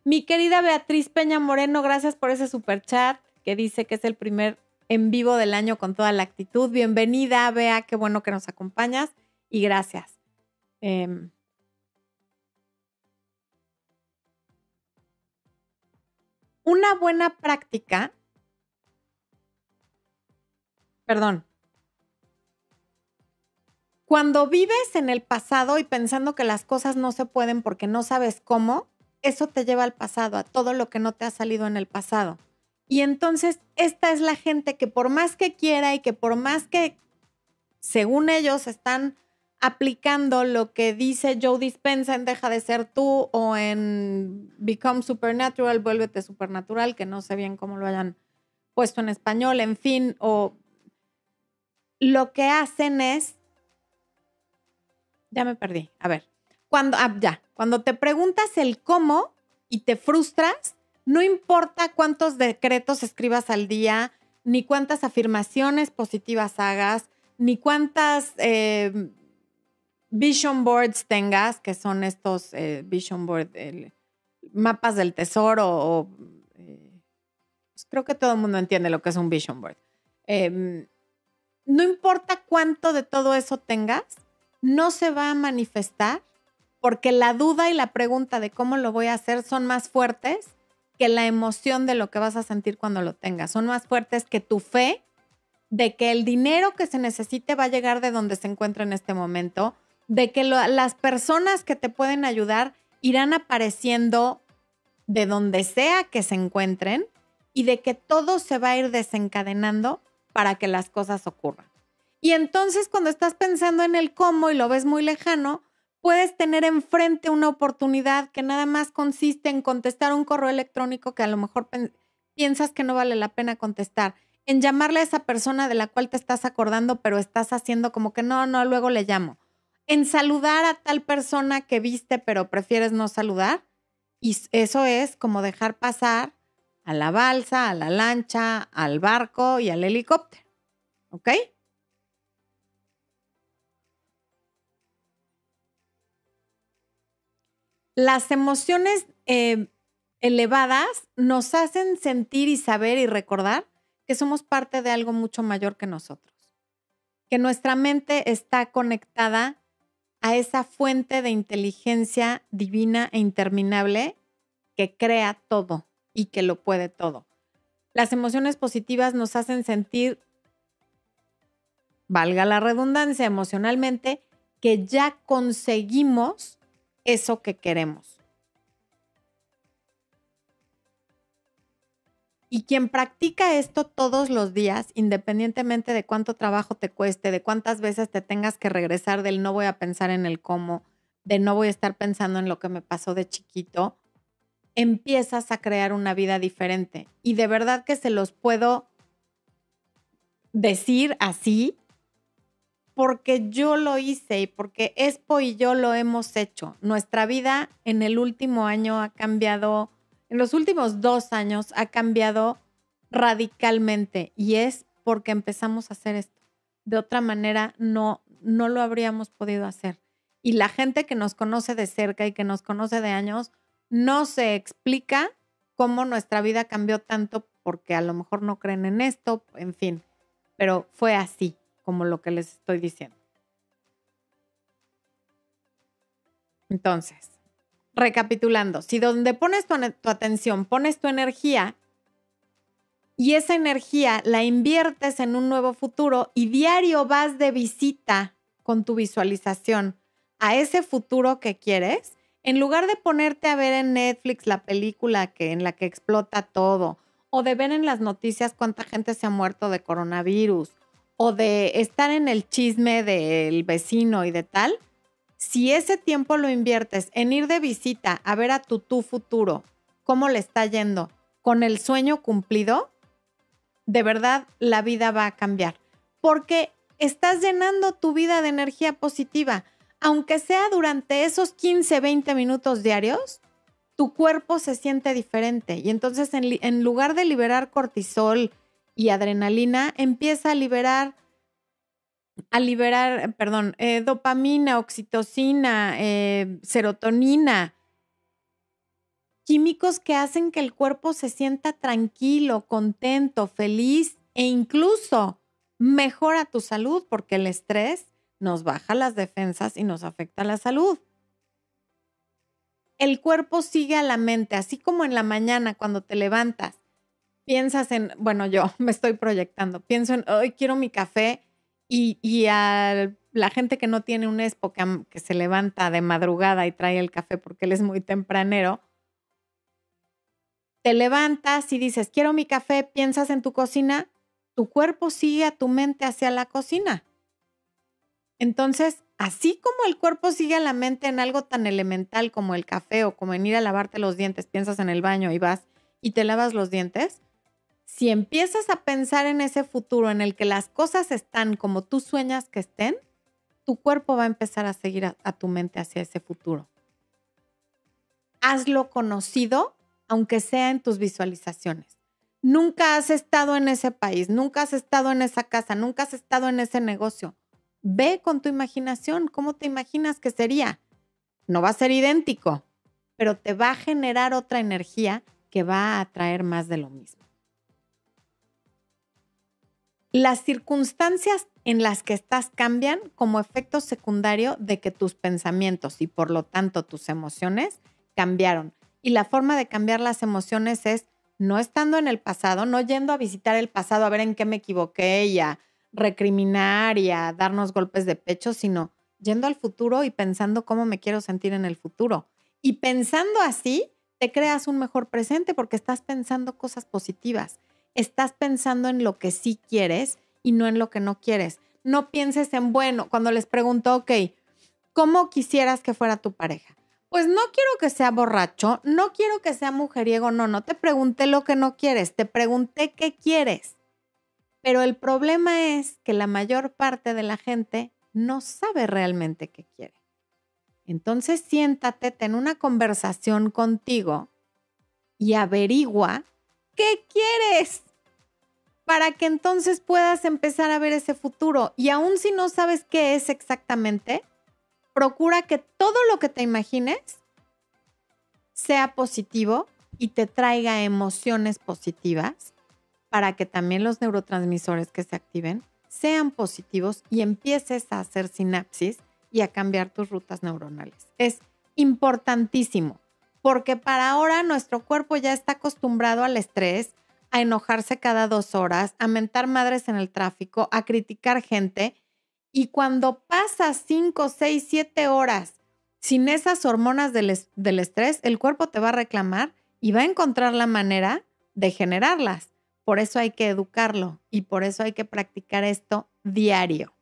Mi querida Beatriz Peña Moreno, gracias por ese super chat que dice que es el primer en vivo del año con toda la actitud. Bienvenida, Bea, qué bueno que nos acompañas y gracias. Eh, una buena práctica, perdón, cuando vives en el pasado y pensando que las cosas no se pueden porque no sabes cómo, eso te lleva al pasado, a todo lo que no te ha salido en el pasado. Y entonces esta es la gente que por más que quiera y que por más que, según ellos, están aplicando lo que dice Joe Dispenza en Deja de ser tú o en Become Supernatural, Vuélvete Supernatural, que no sé bien cómo lo hayan puesto en español, en fin, o lo que hacen es, ya me perdí, a ver, cuando, ah, ya, cuando te preguntas el cómo y te frustras, no importa cuántos decretos escribas al día, ni cuántas afirmaciones positivas hagas, ni cuántas eh, vision boards tengas, que son estos eh, vision board, mapas del tesoro, o, eh, pues creo que todo el mundo entiende lo que es un vision board. Em, no importa cuánto de todo eso tengas, no se va a manifestar porque la duda y la pregunta de cómo lo voy a hacer son más fuertes que la emoción de lo que vas a sentir cuando lo tengas. Son más fuertes que tu fe de que el dinero que se necesite va a llegar de donde se encuentra en este momento de que las personas que te pueden ayudar irán apareciendo de donde sea que se encuentren y de que todo se va a ir desencadenando para que las cosas ocurran. Y entonces cuando estás pensando en el cómo y lo ves muy lejano, puedes tener enfrente una oportunidad que nada más consiste en contestar un correo electrónico que a lo mejor piensas que no vale la pena contestar, en llamarle a esa persona de la cual te estás acordando, pero estás haciendo como que no, no, luego le llamo en saludar a tal persona que viste pero prefieres no saludar. Y eso es como dejar pasar a la balsa, a la lancha, al barco y al helicóptero. ¿Ok? Las emociones eh, elevadas nos hacen sentir y saber y recordar que somos parte de algo mucho mayor que nosotros, que nuestra mente está conectada a esa fuente de inteligencia divina e interminable que crea todo y que lo puede todo. Las emociones positivas nos hacen sentir, valga la redundancia, emocionalmente, que ya conseguimos eso que queremos. Y quien practica esto todos los días, independientemente de cuánto trabajo te cueste, de cuántas veces te tengas que regresar del no voy a pensar en el cómo, de no voy a estar pensando en lo que me pasó de chiquito, empiezas a crear una vida diferente. Y de verdad que se los puedo decir así, porque yo lo hice y porque Expo y yo lo hemos hecho. Nuestra vida en el último año ha cambiado en los últimos dos años ha cambiado radicalmente y es porque empezamos a hacer esto. De otra manera, no, no lo habríamos podido hacer. Y la gente que nos conoce de cerca y que nos conoce de años, no se explica cómo nuestra vida cambió tanto porque a lo mejor no creen en esto, en fin, pero fue así como lo que les estoy diciendo. Entonces, recapitulando, si donde pones tu, atención, pones tu energía y esa energía la inviertes en un nuevo futuro y diario vas de visita con tu visualización a ese futuro que quieres, en lugar de ponerte a ver en Netflix la película que, en la que explota todo, o de ver en las noticias cuánta gente se ha muerto de coronavirus, o de estar en el chisme del vecino y de tal, si ese tiempo lo inviertes en ir de visita a ver a tu tú futuro, cómo le está yendo, con el sueño cumplido, de verdad la vida va a cambiar. Porque estás llenando tu vida de energía positiva, aunque sea durante esos 15, 20 minutos diarios, tu cuerpo se siente diferente. Y entonces en, lugar de liberar cortisol y adrenalina, empieza a liberar, a liberar, perdón, eh, dopamina, oxitocina, eh, serotonina, químicos que hacen que el cuerpo se sienta tranquilo, contento, feliz e incluso mejora tu salud porque el estrés nos baja las defensas y nos afecta la salud. El cuerpo sigue a la mente, así como en la mañana cuando te levantas, piensas en, bueno, yo me estoy proyectando, pienso en, hoy quiero mi café y, a la gente que no tiene un espo que, que se levanta de madrugada y trae el café porque él es muy tempranero, te levantas y dices, quiero mi café, piensas en tu cocina, tu cuerpo sigue a tu mente hacia la cocina. Entonces, así como el cuerpo sigue a la mente en algo tan elemental como el café o como en ir a lavarte los dientes, piensas en el baño y vas y te lavas los dientes, si empiezas a pensar en ese futuro en el que las cosas están como tú sueñas que estén, tu cuerpo va a empezar a seguir a, a tu mente hacia ese futuro. Hazlo conocido, aunque sea en tus visualizaciones nunca has estado en ese país, nunca has estado en esa casa, nunca has estado en ese negocio. Ve con tu imaginación, ¿cómo te imaginas que sería? No va a ser idéntico, pero te va a generar otra energía que va a atraer más de lo mismo. Las circunstancias en las que estás cambian como efecto secundario de que tus pensamientos y por lo tanto tus emociones cambiaron. Y la forma de cambiar las emociones es no estando en el pasado, no yendo a visitar el pasado a ver en qué me equivoqué y a recriminar y a darnos golpes de pecho, sino yendo al futuro y pensando cómo me quiero sentir en el futuro. Y pensando así, te creas un mejor presente porque estás pensando cosas positivas. Estás pensando en lo que sí quieres y no en lo que no quieres. No pienses en, bueno, cuando les pregunto, ok, ¿cómo quisieras que fuera tu pareja? Pues no quiero que sea borracho, no quiero que sea mujeriego, no, no te pregunté lo que no quieres, te pregunté qué quieres. Pero el problema es que la mayor parte de la gente no sabe realmente qué quiere. Entonces siéntate, ten una conversación contigo y averigua qué quieres para que entonces puedas empezar a ver ese futuro. Y aún si no sabes qué es exactamente, procura que todo lo que te imagines sea positivo y te traiga emociones positivas para que también los neurotransmisores que se activen sean positivos y empieces a hacer sinapsis y a cambiar tus rutas neuronales. Es importantísimo porque para ahora nuestro cuerpo ya está acostumbrado al estrés, a enojarse cada dos horas, a mentar madres en el tráfico, a criticar gente y cuando pasas 5, 6, 7 horas sin esas hormonas del, del, estrés, el cuerpo te va a reclamar y va a encontrar la manera de generarlas. Por eso hay que educarlo y por eso hay que practicar esto diario.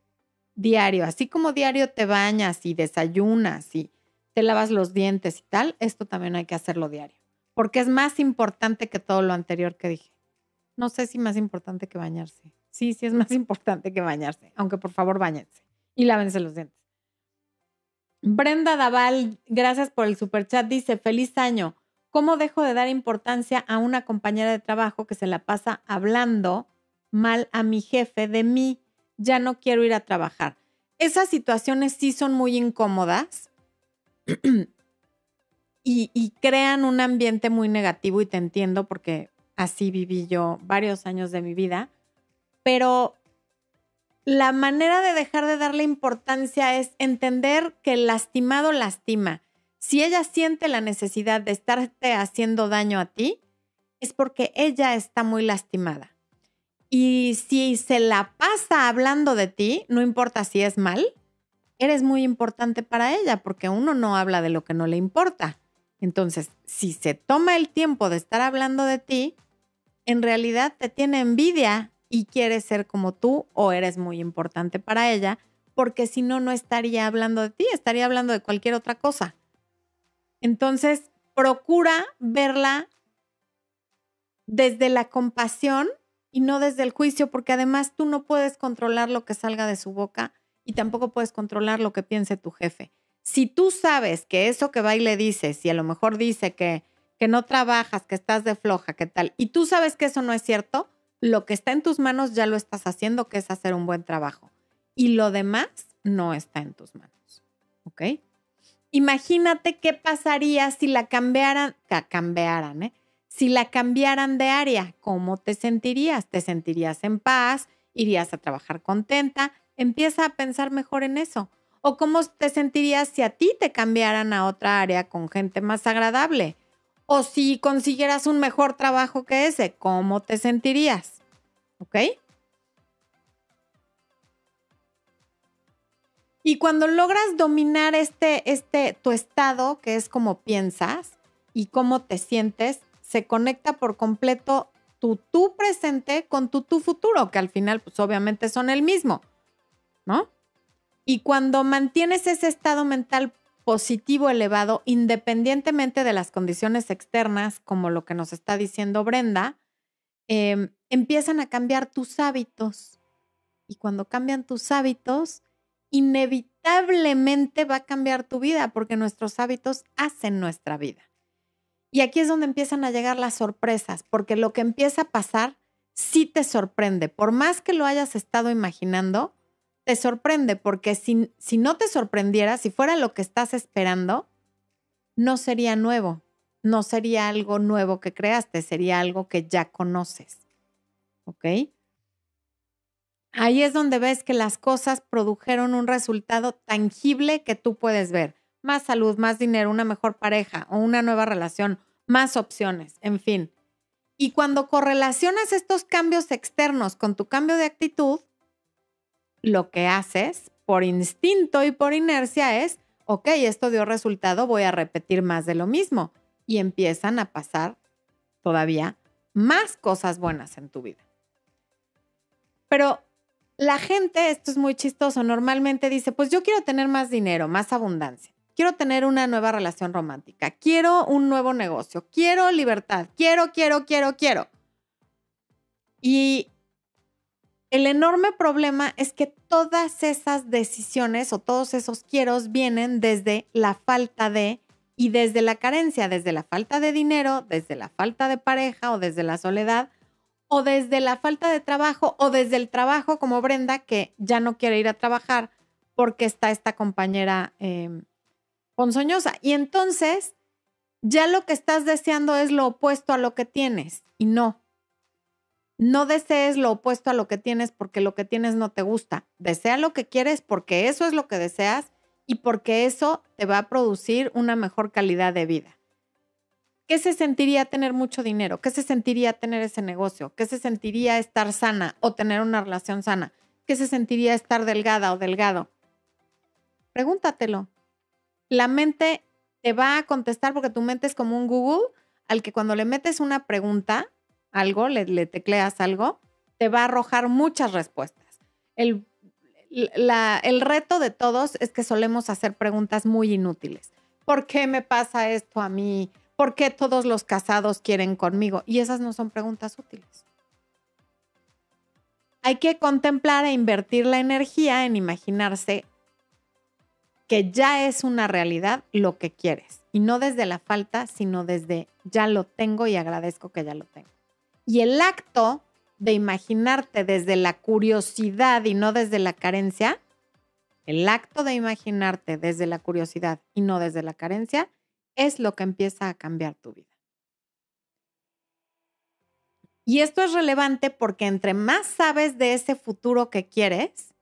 Diario. Así como diario te bañas y desayunas y te lavas los dientes y tal, esto también hay que hacerlo diario. Porque es más importante que todo lo anterior que dije. No sé si más importante que bañarse. Sí, sí es más importante que bañarse, aunque por favor bañense y lávense los dientes. Brenda Daval, gracias por el super chat, dice, feliz año. ¿Cómo dejo de dar importancia a una compañera de trabajo que se la pasa hablando mal a mi jefe de mí? Ya no quiero ir a trabajar. Esas situaciones sí son muy incómodas y crean un ambiente muy negativo y te entiendo porque así viví yo varios años de mi vida pero la manera de dejar de darle importancia es entender que el lastimado lastima. Si ella siente la necesidad de estarte haciendo daño a ti, es porque ella está muy lastimada. Y si se la pasa hablando de ti, no importa si es mal, eres muy importante para ella porque uno no habla de lo que no le importa. Entonces, si se toma el tiempo de estar hablando de ti, en realidad te tiene envidia y quiere ser como tú o eres muy importante para ella, porque si no, no estaría hablando de ti, estaría hablando de cualquier otra cosa. Entonces, procura verla desde la compasión y no desde el juicio, porque además tú no puedes controlar lo que salga de su boca y tampoco puedes controlar lo que piense tu jefe. Si tú sabes que eso que va y le dices, y a lo mejor dice que, que no trabajas, que estás de floja, que tal, y tú sabes que eso no es cierto, lo que está en tus manos ya lo estás haciendo, que es hacer un buen trabajo. Y lo demás no está en tus manos. ¿Ok? Imagínate qué pasaría si la cambiaran, cambiaran, ¿eh? Si la cambiaran de área, ¿cómo te sentirías? ¿Te sentirías en paz? ¿Irías a trabajar contenta? Empieza a pensar mejor en eso. ¿O cómo te sentirías si a ti te cambiaran a otra área con gente más agradable? O si consiguieras un mejor trabajo que ese, ¿cómo te sentirías? ¿Ok? Y cuando logras dominar este, este, tu estado, que es como piensas y cómo te sientes, se conecta por completo tu tú presente con tu tú futuro, que al final, pues obviamente son el mismo, ¿no? Y cuando mantienes ese estado mental positivo elevado, independientemente de las condiciones externas, como lo que nos está diciendo Brenda, em, empiezan a cambiar tus hábitos. Y cuando cambian tus hábitos, inevitablemente va a cambiar tu vida, porque nuestros hábitos hacen nuestra vida. Y aquí es donde empiezan a llegar las sorpresas, porque lo que empieza a pasar sí te sorprende. Por más que lo hayas estado imaginando, te sorprende porque si, si no te sorprendiera, si fuera lo que estás esperando, no sería nuevo, no sería algo nuevo que creaste, sería algo que ya conoces. ¿Ok? Ahí es donde ves que las cosas produjeron un resultado tangible que tú puedes ver. Más salud, más dinero, una mejor pareja o una nueva relación, más opciones, en fin. Y cuando correlacionas estos cambios externos con tu cambio de actitud, lo que haces por instinto y por inercia es, ok, esto dio resultado, voy a repetir más de lo mismo. Y empiezan a pasar todavía más cosas buenas en tu vida. Pero la gente, esto es muy chistoso, normalmente dice, pues yo quiero tener más dinero, más abundancia, quiero tener una nueva relación romántica, quiero un nuevo negocio, quiero libertad, quiero, quiero, quiero, quiero. Y el enorme problema es que todas esas decisiones o todos esos quieros vienen desde la falta de y desde la carencia, desde la falta de dinero, desde la falta de pareja o desde la soledad o desde la falta de trabajo o desde el trabajo como Brenda que ya no quiere ir a trabajar porque está esta compañera eh, ponzoñosa. Y entonces ya lo que estás deseando es lo opuesto a lo que tienes y no. No desees lo opuesto a lo que tienes porque lo que tienes no te gusta. Desea lo que quieres porque eso es lo que deseas y porque eso te va a producir una mejor calidad de vida. ¿Qué se sentiría tener mucho dinero? ¿Qué se sentiría tener ese negocio? ¿Qué se sentiría estar sana o tener una relación sana? ¿Qué se sentiría estar delgada o delgado? Pregúntatelo. La mente te va a contestar porque tu mente es como un Google al que cuando le metes una pregunta, algo, le, tecleas algo, te va a arrojar muchas respuestas. El, el reto de todos es que solemos hacer preguntas muy inútiles. ¿Por qué me pasa esto a mí? ¿Por qué todos los casados quieren conmigo? Y esas no son preguntas útiles. Hay que contemplar e invertir la energía en imaginarse que ya es una realidad lo que quieres. Y no desde la falta, sino desde ya lo tengo y agradezco que ya lo tengo. Y el acto de imaginarte desde la curiosidad y no desde la carencia, el acto de imaginarte desde la curiosidad y no desde la carencia, es lo que empieza a cambiar tu vida. Y esto es relevante porque entre más sabes de ese futuro que quieres,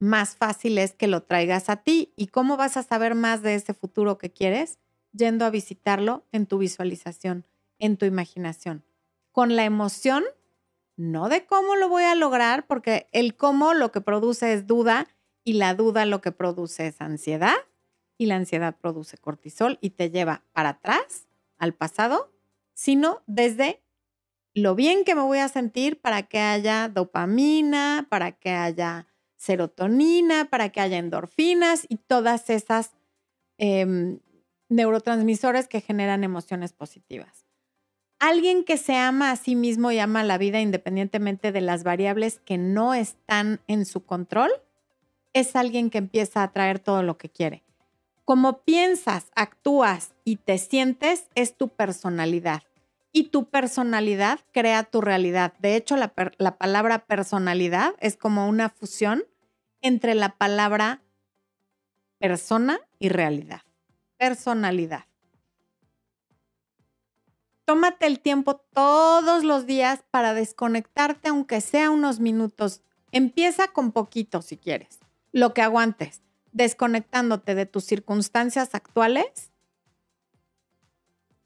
más fácil es que lo traigas a ti. ¿Y cómo vas a saber más de ese futuro que quieres? Yendo a visitarlo en tu visualización, en tu imaginación con la emoción, no de cómo lo voy a lograr, porque el cómo lo que produce es duda y la duda lo que produce es ansiedad y la ansiedad produce cortisol y te lleva para atrás, al pasado, sino desde lo bien que me voy a sentir para que haya dopamina, para que haya serotonina, para que haya endorfinas y todas esas em, neurotransmisores que generan emociones positivas. Alguien que se ama a sí mismo y ama la vida independientemente de las variables que no están en su control, es alguien que empieza a traer todo lo que quiere. Como piensas, actúas y te sientes es tu personalidad. Y tu personalidad crea tu realidad. De hecho, la palabra personalidad es como una fusión entre la palabra persona y realidad. Personalidad. Tómate el tiempo todos los días para desconectarte, aunque sea unos minutos. Empieza con poquito si quieres, lo que aguantes, desconectándote de tus circunstancias actuales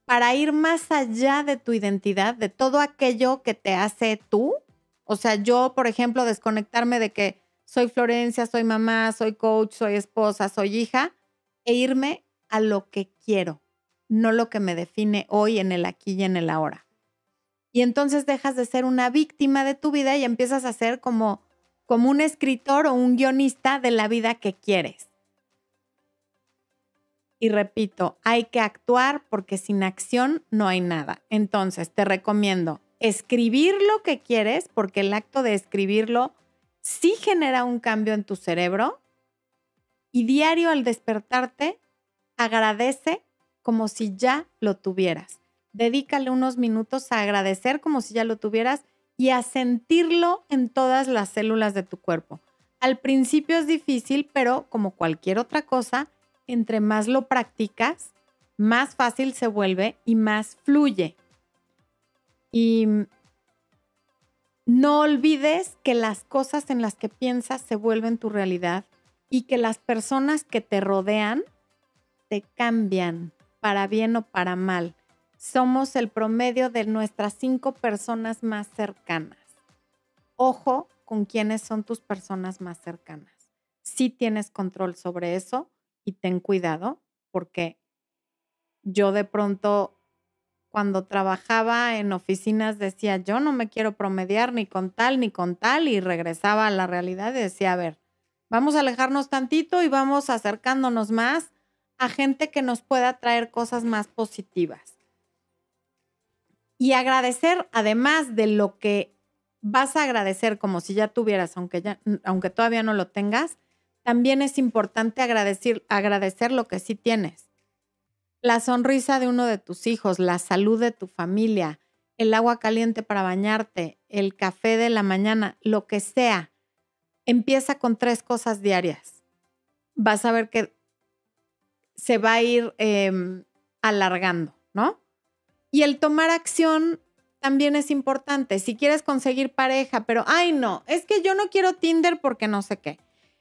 para ir más allá de tu identidad, de todo aquello que te hace tú. O sea, yo, por ejemplo, desconectarme de que soy Florencia, soy mamá, soy coach, soy esposa, soy hija, e irme a lo que quiero, no lo que me define hoy en el aquí y en el ahora. Y entonces dejas de ser una víctima de tu vida y empiezas a ser como, como un escritor o un guionista de la vida que quieres. Y repito, hay que actuar porque sin acción no hay nada. Entonces, te recomiendo escribir lo que quieres porque el acto de escribirlo sí genera un cambio en tu cerebro y diario al despertarte agradece como si ya lo tuvieras. Dedícale unos minutos a agradecer como si ya lo tuvieras y a sentirlo en todas las células de tu cuerpo. Al principio es difícil, pero como cualquier otra cosa, entre más lo practicas, más fácil se vuelve y más fluye. Y no olvides que las cosas en las que piensas se vuelven tu realidad y que las personas que te rodean te cambian para bien o para mal. Somos el promedio de nuestras cinco personas más cercanas. Ojo con quiénes son tus personas más cercanas. Si tienes control sobre eso y ten cuidado porque yo de pronto cuando trabajaba en oficinas decía, yo no me quiero promediar ni con tal ni con tal y regresaba a la realidad y decía, a ver, vamos a alejarnos tantito y vamos acercándonos más a gente que nos pueda traer cosas más positivas. Y agradecer, además de lo que vas a agradecer como si ya tuvieras, aunque, aunque todavía no lo tengas, también es importante agradecer, agradecer lo que sí tienes. La sonrisa de uno de tus hijos, la salud de tu familia, el agua caliente para bañarte, el café de la mañana, lo que sea. Empieza con tres cosas diarias. Vas a ver que se va a ir em, alargando, ¿no? Y el tomar acción también es importante. Si quieres conseguir pareja, pero, ay, no, es que yo no quiero Tinder porque no sé qué.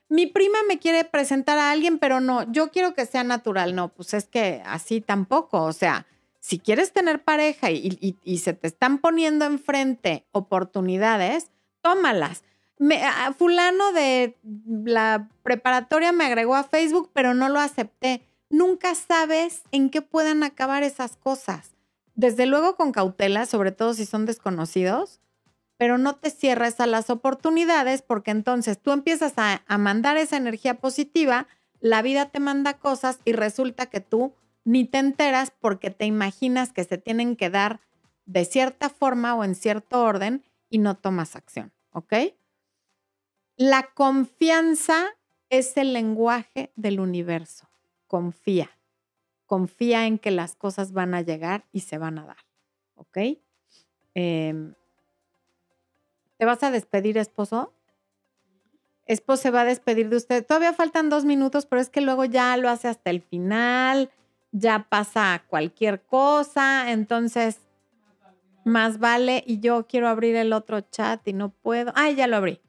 Mi prima me quiere presentar a alguien, pero no, yo quiero que sea natural. No, pues es que así tampoco. O sea, si quieres tener pareja y, se te están poniendo enfrente oportunidades, tómalas. Me, fulano de la preparatoria me agregó a Facebook, pero no lo acepté nunca sabes en qué puedan acabar esas cosas. Desde luego con cautela, sobre todo si son desconocidos, pero no te cierres a las oportunidades porque entonces tú empiezas a, a mandar esa energía positiva, la vida te manda cosas y resulta que tú ni te enteras porque te imaginas que se tienen que dar de cierta forma o en cierto orden y no tomas acción, ¿ok? La confianza es el lenguaje del universo confía. Confía en que las cosas van a llegar y se van a dar. ¿Ok? Em, ¿Te vas a despedir, esposo? Esposo se va a despedir de usted. Todavía faltan dos minutos, pero es que luego ya lo hace hasta el final, ya pasa cualquier cosa, entonces más vale. Y yo quiero abrir el otro chat y no puedo. Ah, ya lo abrí.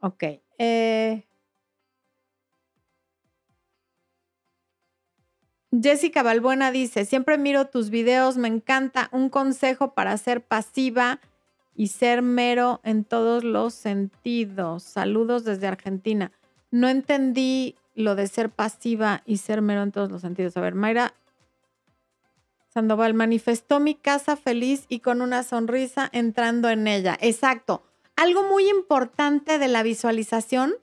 Ok. Eh, Jessica Balbuena dice, siempre miro tus videos, me encanta un consejo para ser pasiva y ser mero en todos los sentidos. Saludos desde Argentina. No entendí lo de ser pasiva y ser mero en todos los sentidos. A ver, Mayra Sandoval manifestó mi casa feliz y con una sonrisa entrando en ella. Exacto. Algo muy importante de la visualización,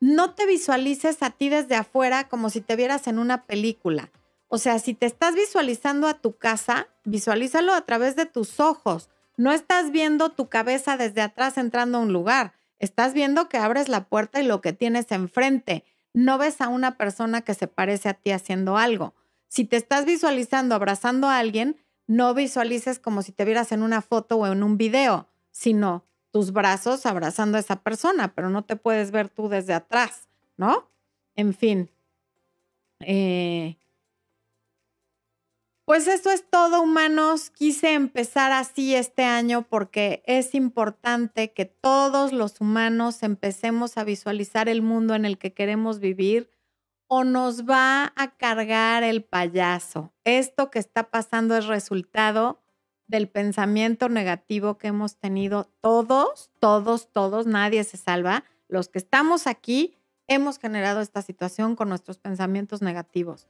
no te visualices a ti desde afuera como si te vieras en una película. O sea, si te estás visualizando a tu casa, visualízalo a través de tus ojos. No estás viendo tu cabeza desde atrás entrando a un lugar. Estás viendo que abres la puerta y lo que tienes enfrente. no ves a una persona que se parece a ti haciendo algo. Si te estás visualizando abrazando a alguien, no visualices como si te vieras en una foto o en un video, sino tus brazos abrazando a esa persona, pero no te puedes ver tú desde atrás, ¿no? En fin. Eh, pues esto es todo, humanos. Quise empezar así este año porque es importante que todos los humanos empecemos a visualizar el mundo en el que queremos vivir o nos va a cargar el payaso. Esto que está pasando es resultado del pensamiento negativo que hemos tenido todos, todos, todos, nadie se salva. Los que estamos aquí hemos generado esta situación con nuestros pensamientos negativos.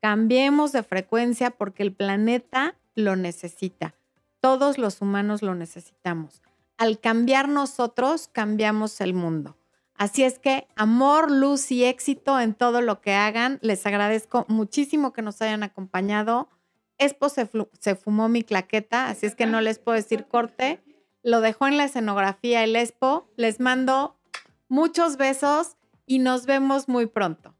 Cambiemos de frecuencia porque el planeta lo necesita. Todos los humanos lo necesitamos. Al cambiar nosotros, cambiamos el mundo. Así es que amor, luz y éxito en todo lo que hagan. Les agradezco muchísimo que nos hayan acompañado. Expo se, se, fumó mi claqueta, así es que no les puedo decir corte. Lo dejó en la escenografía el Expo. Les mando muchos besos y nos vemos muy pronto.